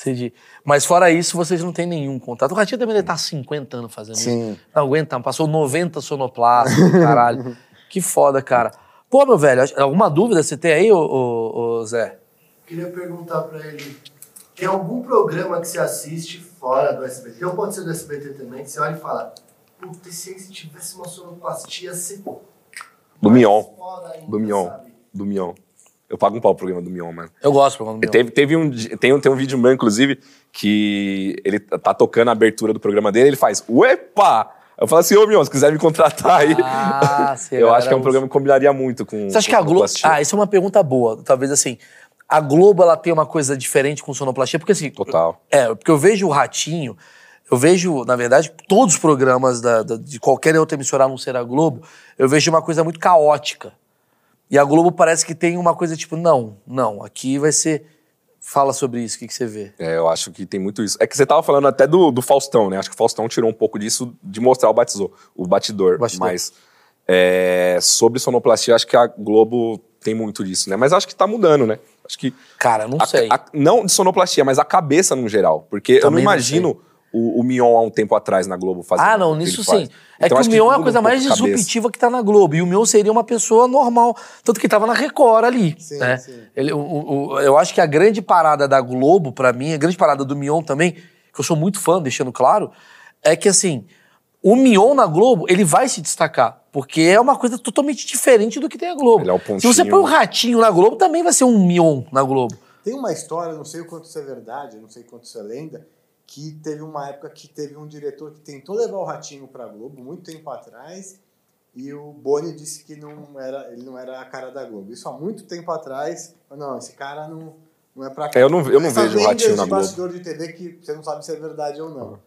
Entendi. Mas fora isso, vocês não têm nenhum contato. O Ratinho também deve estar 50 anos fazendo isso. Sim. Não aguenta, passou 90 sonoplásticos, caralho. Que foda, cara. Pô, meu velho, alguma dúvida você tem aí, ô, ô, ô, Zé? Queria perguntar pra ele: tem algum programa que você assiste fora do SBT, ou pode ser do SBT também, que você olha e fala: Puta, e se tivesse uma sonoplastia, ia ser Do Mion. Do Mion. sabe? Do Mion. Eu pago um pau pro programa do Mion, mano. Eu gosto do programa do meu. Teve, teve um, tem, um, tem um vídeo meu, inclusive, que ele tá tocando a abertura do programa dele, ele faz, uepa! Eu falo assim, ô Mion, se quiser me contratar aí. Ah, sei, eu acho que é um programa que combinaria muito com. Você acha que a com Globo. Ah, isso é uma pergunta boa. Talvez assim. A Globo ela tem uma coisa diferente com sonoplastia, porque assim. Total. É, porque eu vejo o Ratinho, eu vejo, na verdade, todos os programas da- da- de qualquer outra emissora a não ser a Globo, eu vejo uma coisa muito caótica. E a Globo parece que tem uma coisa tipo, não, não, aqui vai ser. Fala sobre isso, o que, que você vê? É, eu acho que tem muito isso. É que você tava falando até do, do Faustão, né? Acho que o Faustão tirou um pouco disso de mostrar o batizou, o batidor. Bastidor. Mas é, sobre sonoplastia, acho que a Globo tem muito disso, né? Mas acho que tá mudando, né? Acho que. Cara, não a- sei. a- não de sonoplastia, mas a cabeça no geral. Porque eu não Também não imagino o, o Mion há um tempo atrás na Globo fazendo. Ah, não, que nisso sim. É Então, que o Mion é a coisa um mais disruptiva que tá na Globo. E o Mion seria uma pessoa normal. Tanto que tava na Record ali. Sim, né? sim. Ele, o- o- eu acho que a grande parada da Globo, pra mim, a grande parada do Mion também, que eu sou muito fã, deixando claro, é que assim, o Mion na Globo, ele vai se destacar. Porque é uma coisa totalmente diferente do que tem a Globo. Ele é o Se você pontinho. põe o ratinho na Globo, também vai ser um Mion na Globo. Tem uma história, não sei o quanto isso é verdade, não sei o quanto isso é lenda, que teve uma época que teve um diretor que tentou levar o Ratinho pra Globo, muito tempo atrás, e o Boni disse que não era, ele não era a cara da Globo. Isso há muito tempo atrás. Não, esse cara não, não é pra cá. É, eu não- eu não Essas vejo o Ratinho na Globo. bastidor de TV que você não sabe se é verdade ou não.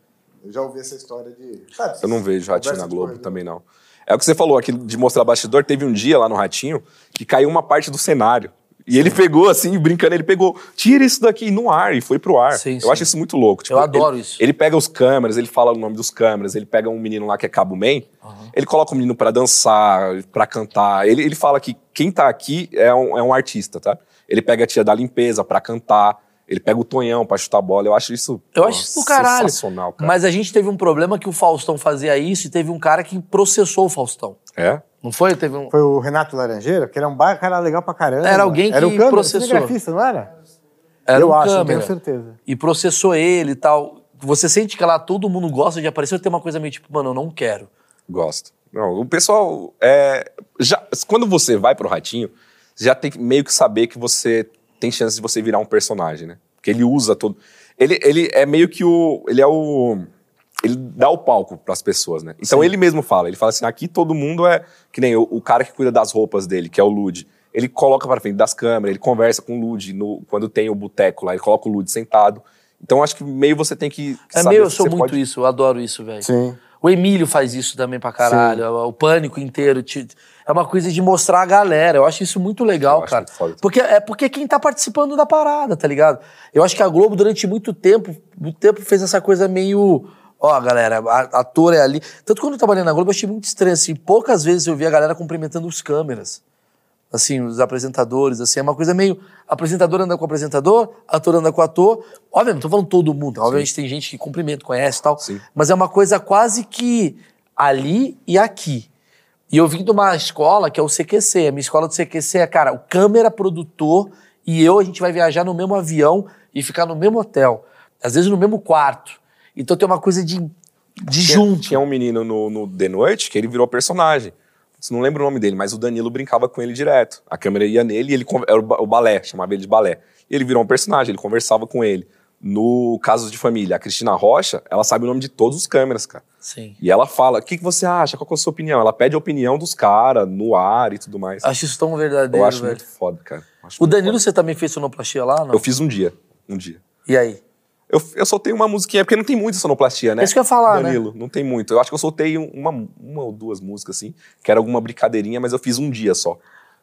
Eu já ouvi essa história de. Sabe, Eu não vejo Ratinho conversa na Globo corredor. também, não. É o que você falou aqui de mostrar bastidor. Teve um dia lá no Ratinho que caiu uma parte do cenário. E ele pegou, assim, brincando, ele pegou, tira isso daqui no ar, e foi pro ar. Sim, eu sim. acho isso muito louco. Tipo, Eu adoro ele- isso. Ele pega os câmeras, ele fala o nome dos câmeras, ele pega um menino lá que é Cabo Man, ele coloca o menino pra dançar, pra cantar. Ele, ele fala que quem tá aqui é um, é um artista, tá? Ele pega a tia da limpeza pra cantar, ele pega o Tonhão pra chutar bola. Eu acho isso. Eu pô, acho isso do caralho. Sensacional, cara. Mas a gente teve um problema que o Faustão fazia isso e teve um cara que processou o Faustão. É? Não foi? Teve um. Foi o Renato Laranjeira, que era um bar- cara legal pra caramba. Era alguém Era o que câmera, processou. cinegrafista, não era? Era eu um acho, câmera. tenho certeza. E processou ele e tal. Você sente que lá todo mundo gosta de aparecer ou tem uma coisa meio tipo, mano, eu não quero. Gosto. Não, o pessoal. É, já, quando você vai pro Ratinho, você já tem que meio que saber que você tem chance de você virar um personagem, né? Porque ele usa todo. Ele, ele é meio que o. Ele é o. Ele dá o palco pras pessoas, né? Então Sim. ele mesmo fala, ele fala assim: aqui todo mundo é. Que nem o, o cara que cuida das roupas dele, que é o Lud. Ele coloca pra frente das câmeras, ele conversa com o Lud no, quando tem o boteco lá, ele coloca o Lud sentado. Então acho que meio você tem que. que É saber meio, eu sou você muito pode- isso, eu adoro isso, velho. Sim. O Emílio faz isso também pra caralho. O pânico inteiro. te- É uma coisa de mostrar a galera. Eu acho isso muito legal, cara. muito foda. Porque é porque quem tá participando da parada, tá ligado? Eu acho que a Globo, durante muito tempo, muito tempo fez essa coisa meio. Ó, galera, a- ator é ali. Tanto quando eu trabalhei na Globo, eu achei muito estranho. Assim, poucas vezes eu vi a galera cumprimentando os câmeras. Assim, os apresentadores, assim, é uma coisa meio. Apresentador anda com apresentador, ator anda com ator. Obviamente, não tô falando todo mundo. Obviamente tem gente que cumprimenta, conhece e tal. Sim. Mas é uma coisa quase que ali e aqui. E eu vim de uma escola que é o CQC. A minha escola do CQC é, cara, o câmera, produtor e eu, a gente vai viajar no mesmo avião e ficar no mesmo hotel. Às vezes no mesmo quarto. Então tem uma coisa de, de Tinha, junto. tinha um menino no, no The Noite que ele virou personagem. Você não lembro o nome dele, mas o Danilo brincava com ele direto. A câmera ia nele e ele era o ba- o balé, chamava ele de balé. E ele virou um personagem, ele conversava com ele. No caso de família, a Cristina Rocha, ela sabe o nome de todos os câmeras, cara. Sim. E ela fala: o que, que você acha? Qual é a sua opinião? Ela pede a opinião dos caras no ar e tudo mais. Acho isso tão verdadeiro, Eu acho velho. muito foda, cara. Acho O Danilo, foda. você também fez sonoplastia lá, não? Eu fiz um dia. Um dia. E aí? Eu, eu soltei uma musiquinha, porque não tem muita sonoplastia, né? É isso que eu ia falar, né? Danilo, não tem muito. Eu acho que eu soltei um- uma, uma ou duas músicas, assim, que era alguma brincadeirinha, mas eu fiz um dia só.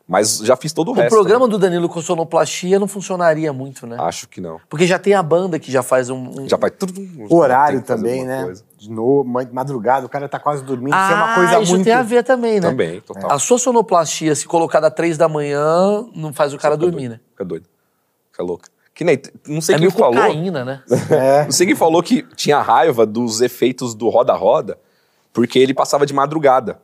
Mas já fiz todo o, O resto. programa do Danilo com sonoplastia não funcionaria muito, né? né? Acho que não. Porque já tem a banda que já faz um. um- Já vai tudo. O horário também, né? coisa. De novo, ma- madrugada, o cara tá quase dormindo. Ah, isso é uma coisa isso muito. tem a ver também, né? Também, total. A sua sonoplastia, se colocada às três da manhã, não faz o cara dormir, doido, né? Fica doido. Fica louca. Que nem. Não sei É quem meio falou. cocaína, né? É. Não sei quem falou que tinha raiva dos efeitos do roda-roda, porque ele passava de madrugada.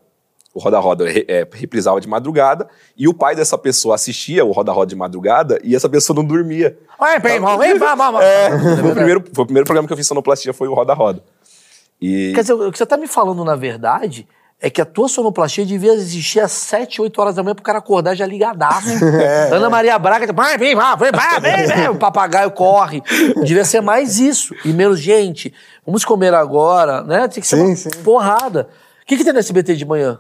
O roda-roda é, reprisava de madrugada, e o pai dessa pessoa assistia o roda-roda de madrugada, e essa pessoa não dormia. Vai, vem, vamos, vem, vamos, vamos. É, foi, o primeiro, foi o primeiro programa que eu fiz sonoplastia, foi o roda-roda. E Quer dizer, o que você tá me falando, na verdade, é que a tua sonoplastia devia existir às 7, 8 horas da manhã pro cara acordar já ligadaço. Ana Maria Braga, tipo, vai, vem, vai, vem, vai, vem, vem. O papagaio corre. Devia ser mais isso. E menos, gente, vamos comer agora, né? Tem que ser Sim, uma sim. porrada. O que, que tem no SBT de manhã?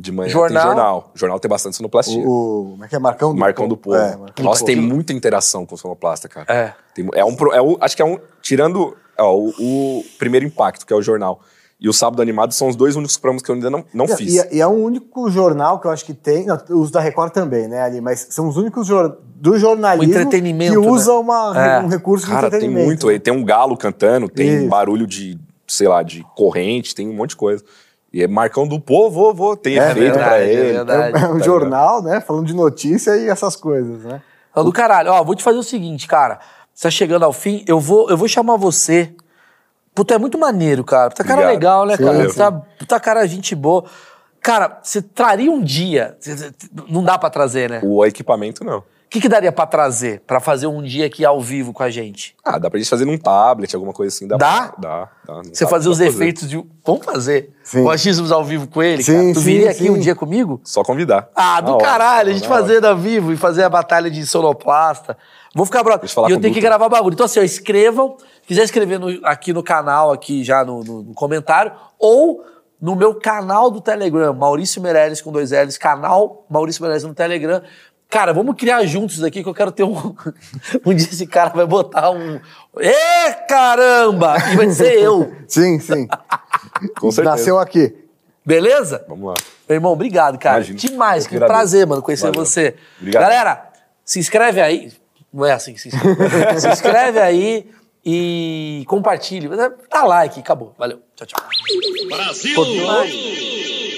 de manhã Jornal. tem jornal. Jornal tem bastante sonoplastia. O, o- como é que é? Marcão do Marcão do Povo. É, Marcão do Nossa, Povo. tem muita interação com o sonoplasta, cara. É. Tem- é um, é um- acho que é um. Tirando ó, o, o primeiro impacto, que é o jornal, e o Sábado Animado, são os dois únicos programas que eu ainda não, não E- fiz. E, é- e é o único jornal que eu acho que tem. Não, os da Record também, né, ali? Mas são os únicos jor, do jornalismo O entretenimento, que né? usa uma, É. um recurso de Cara, tem entretenimento. muito. aí Tem um galo cantando, tem Isso. barulho de, sei lá, de corrente, tem um monte de coisa. E é Marcão do Povo, vou, tem É efeito pra verdade, é ele. verdade. É um Tá jornal, né? Falando de notícia e essas coisas, né? Então, do caralho, ó, vou te fazer o seguinte, cara. Você tá chegando ao fim, eu vou, eu vou chamar você. Puta, é muito maneiro, cara. Puta cara Obrigado. legal, né, cara? Puta, puta cara gente boa. Cara, você traria um dia. Não dá pra trazer, né? O equipamento, não. Que, que daria pra trazer pra fazer um dia aqui ao vivo com a gente? Ah, dá pra gente fazer num tablet, alguma coisa assim. Dá? Dá? pra- Dá, dá. Você fazer dá os efeitos de. Vamos fazer. Sim. O achismos ao vivo com ele, Sim, cara. Tu sim, viria aqui sim. um dia comigo? Só convidar. Ah, do Na hora, caralho, a gente hora. fazendo ao vivo e fazer a batalha de sonoplasta. Vou ficar brother. Deixa eu falar E eu o tenho que gravar bagulho. Então, assim, ó, escrevam. Se quiser escrever no- aqui no canal, aqui já no, no- no comentário, ou no meu canal do Telegram, Maurício Meirelles com dois L's, canal Maurício Meirelles no Telegram. Cara, vamos criar juntos aqui que eu quero ter um. um dia esse cara vai botar um. Ê, caramba! E vai ser eu. Sim, sim. Com certeza. Nasceu aqui. Beleza? Vamos lá. Meu irmão, obrigado, cara. Imagina. Demais, Eu que prazer, mano, conhecer Valeu. você. Obrigado. Galera, se inscreve aí. Não é assim que se inscreve. se inscreve aí e compartilhe. Dá like, acabou. Valeu. Tchau, tchau. Brasil!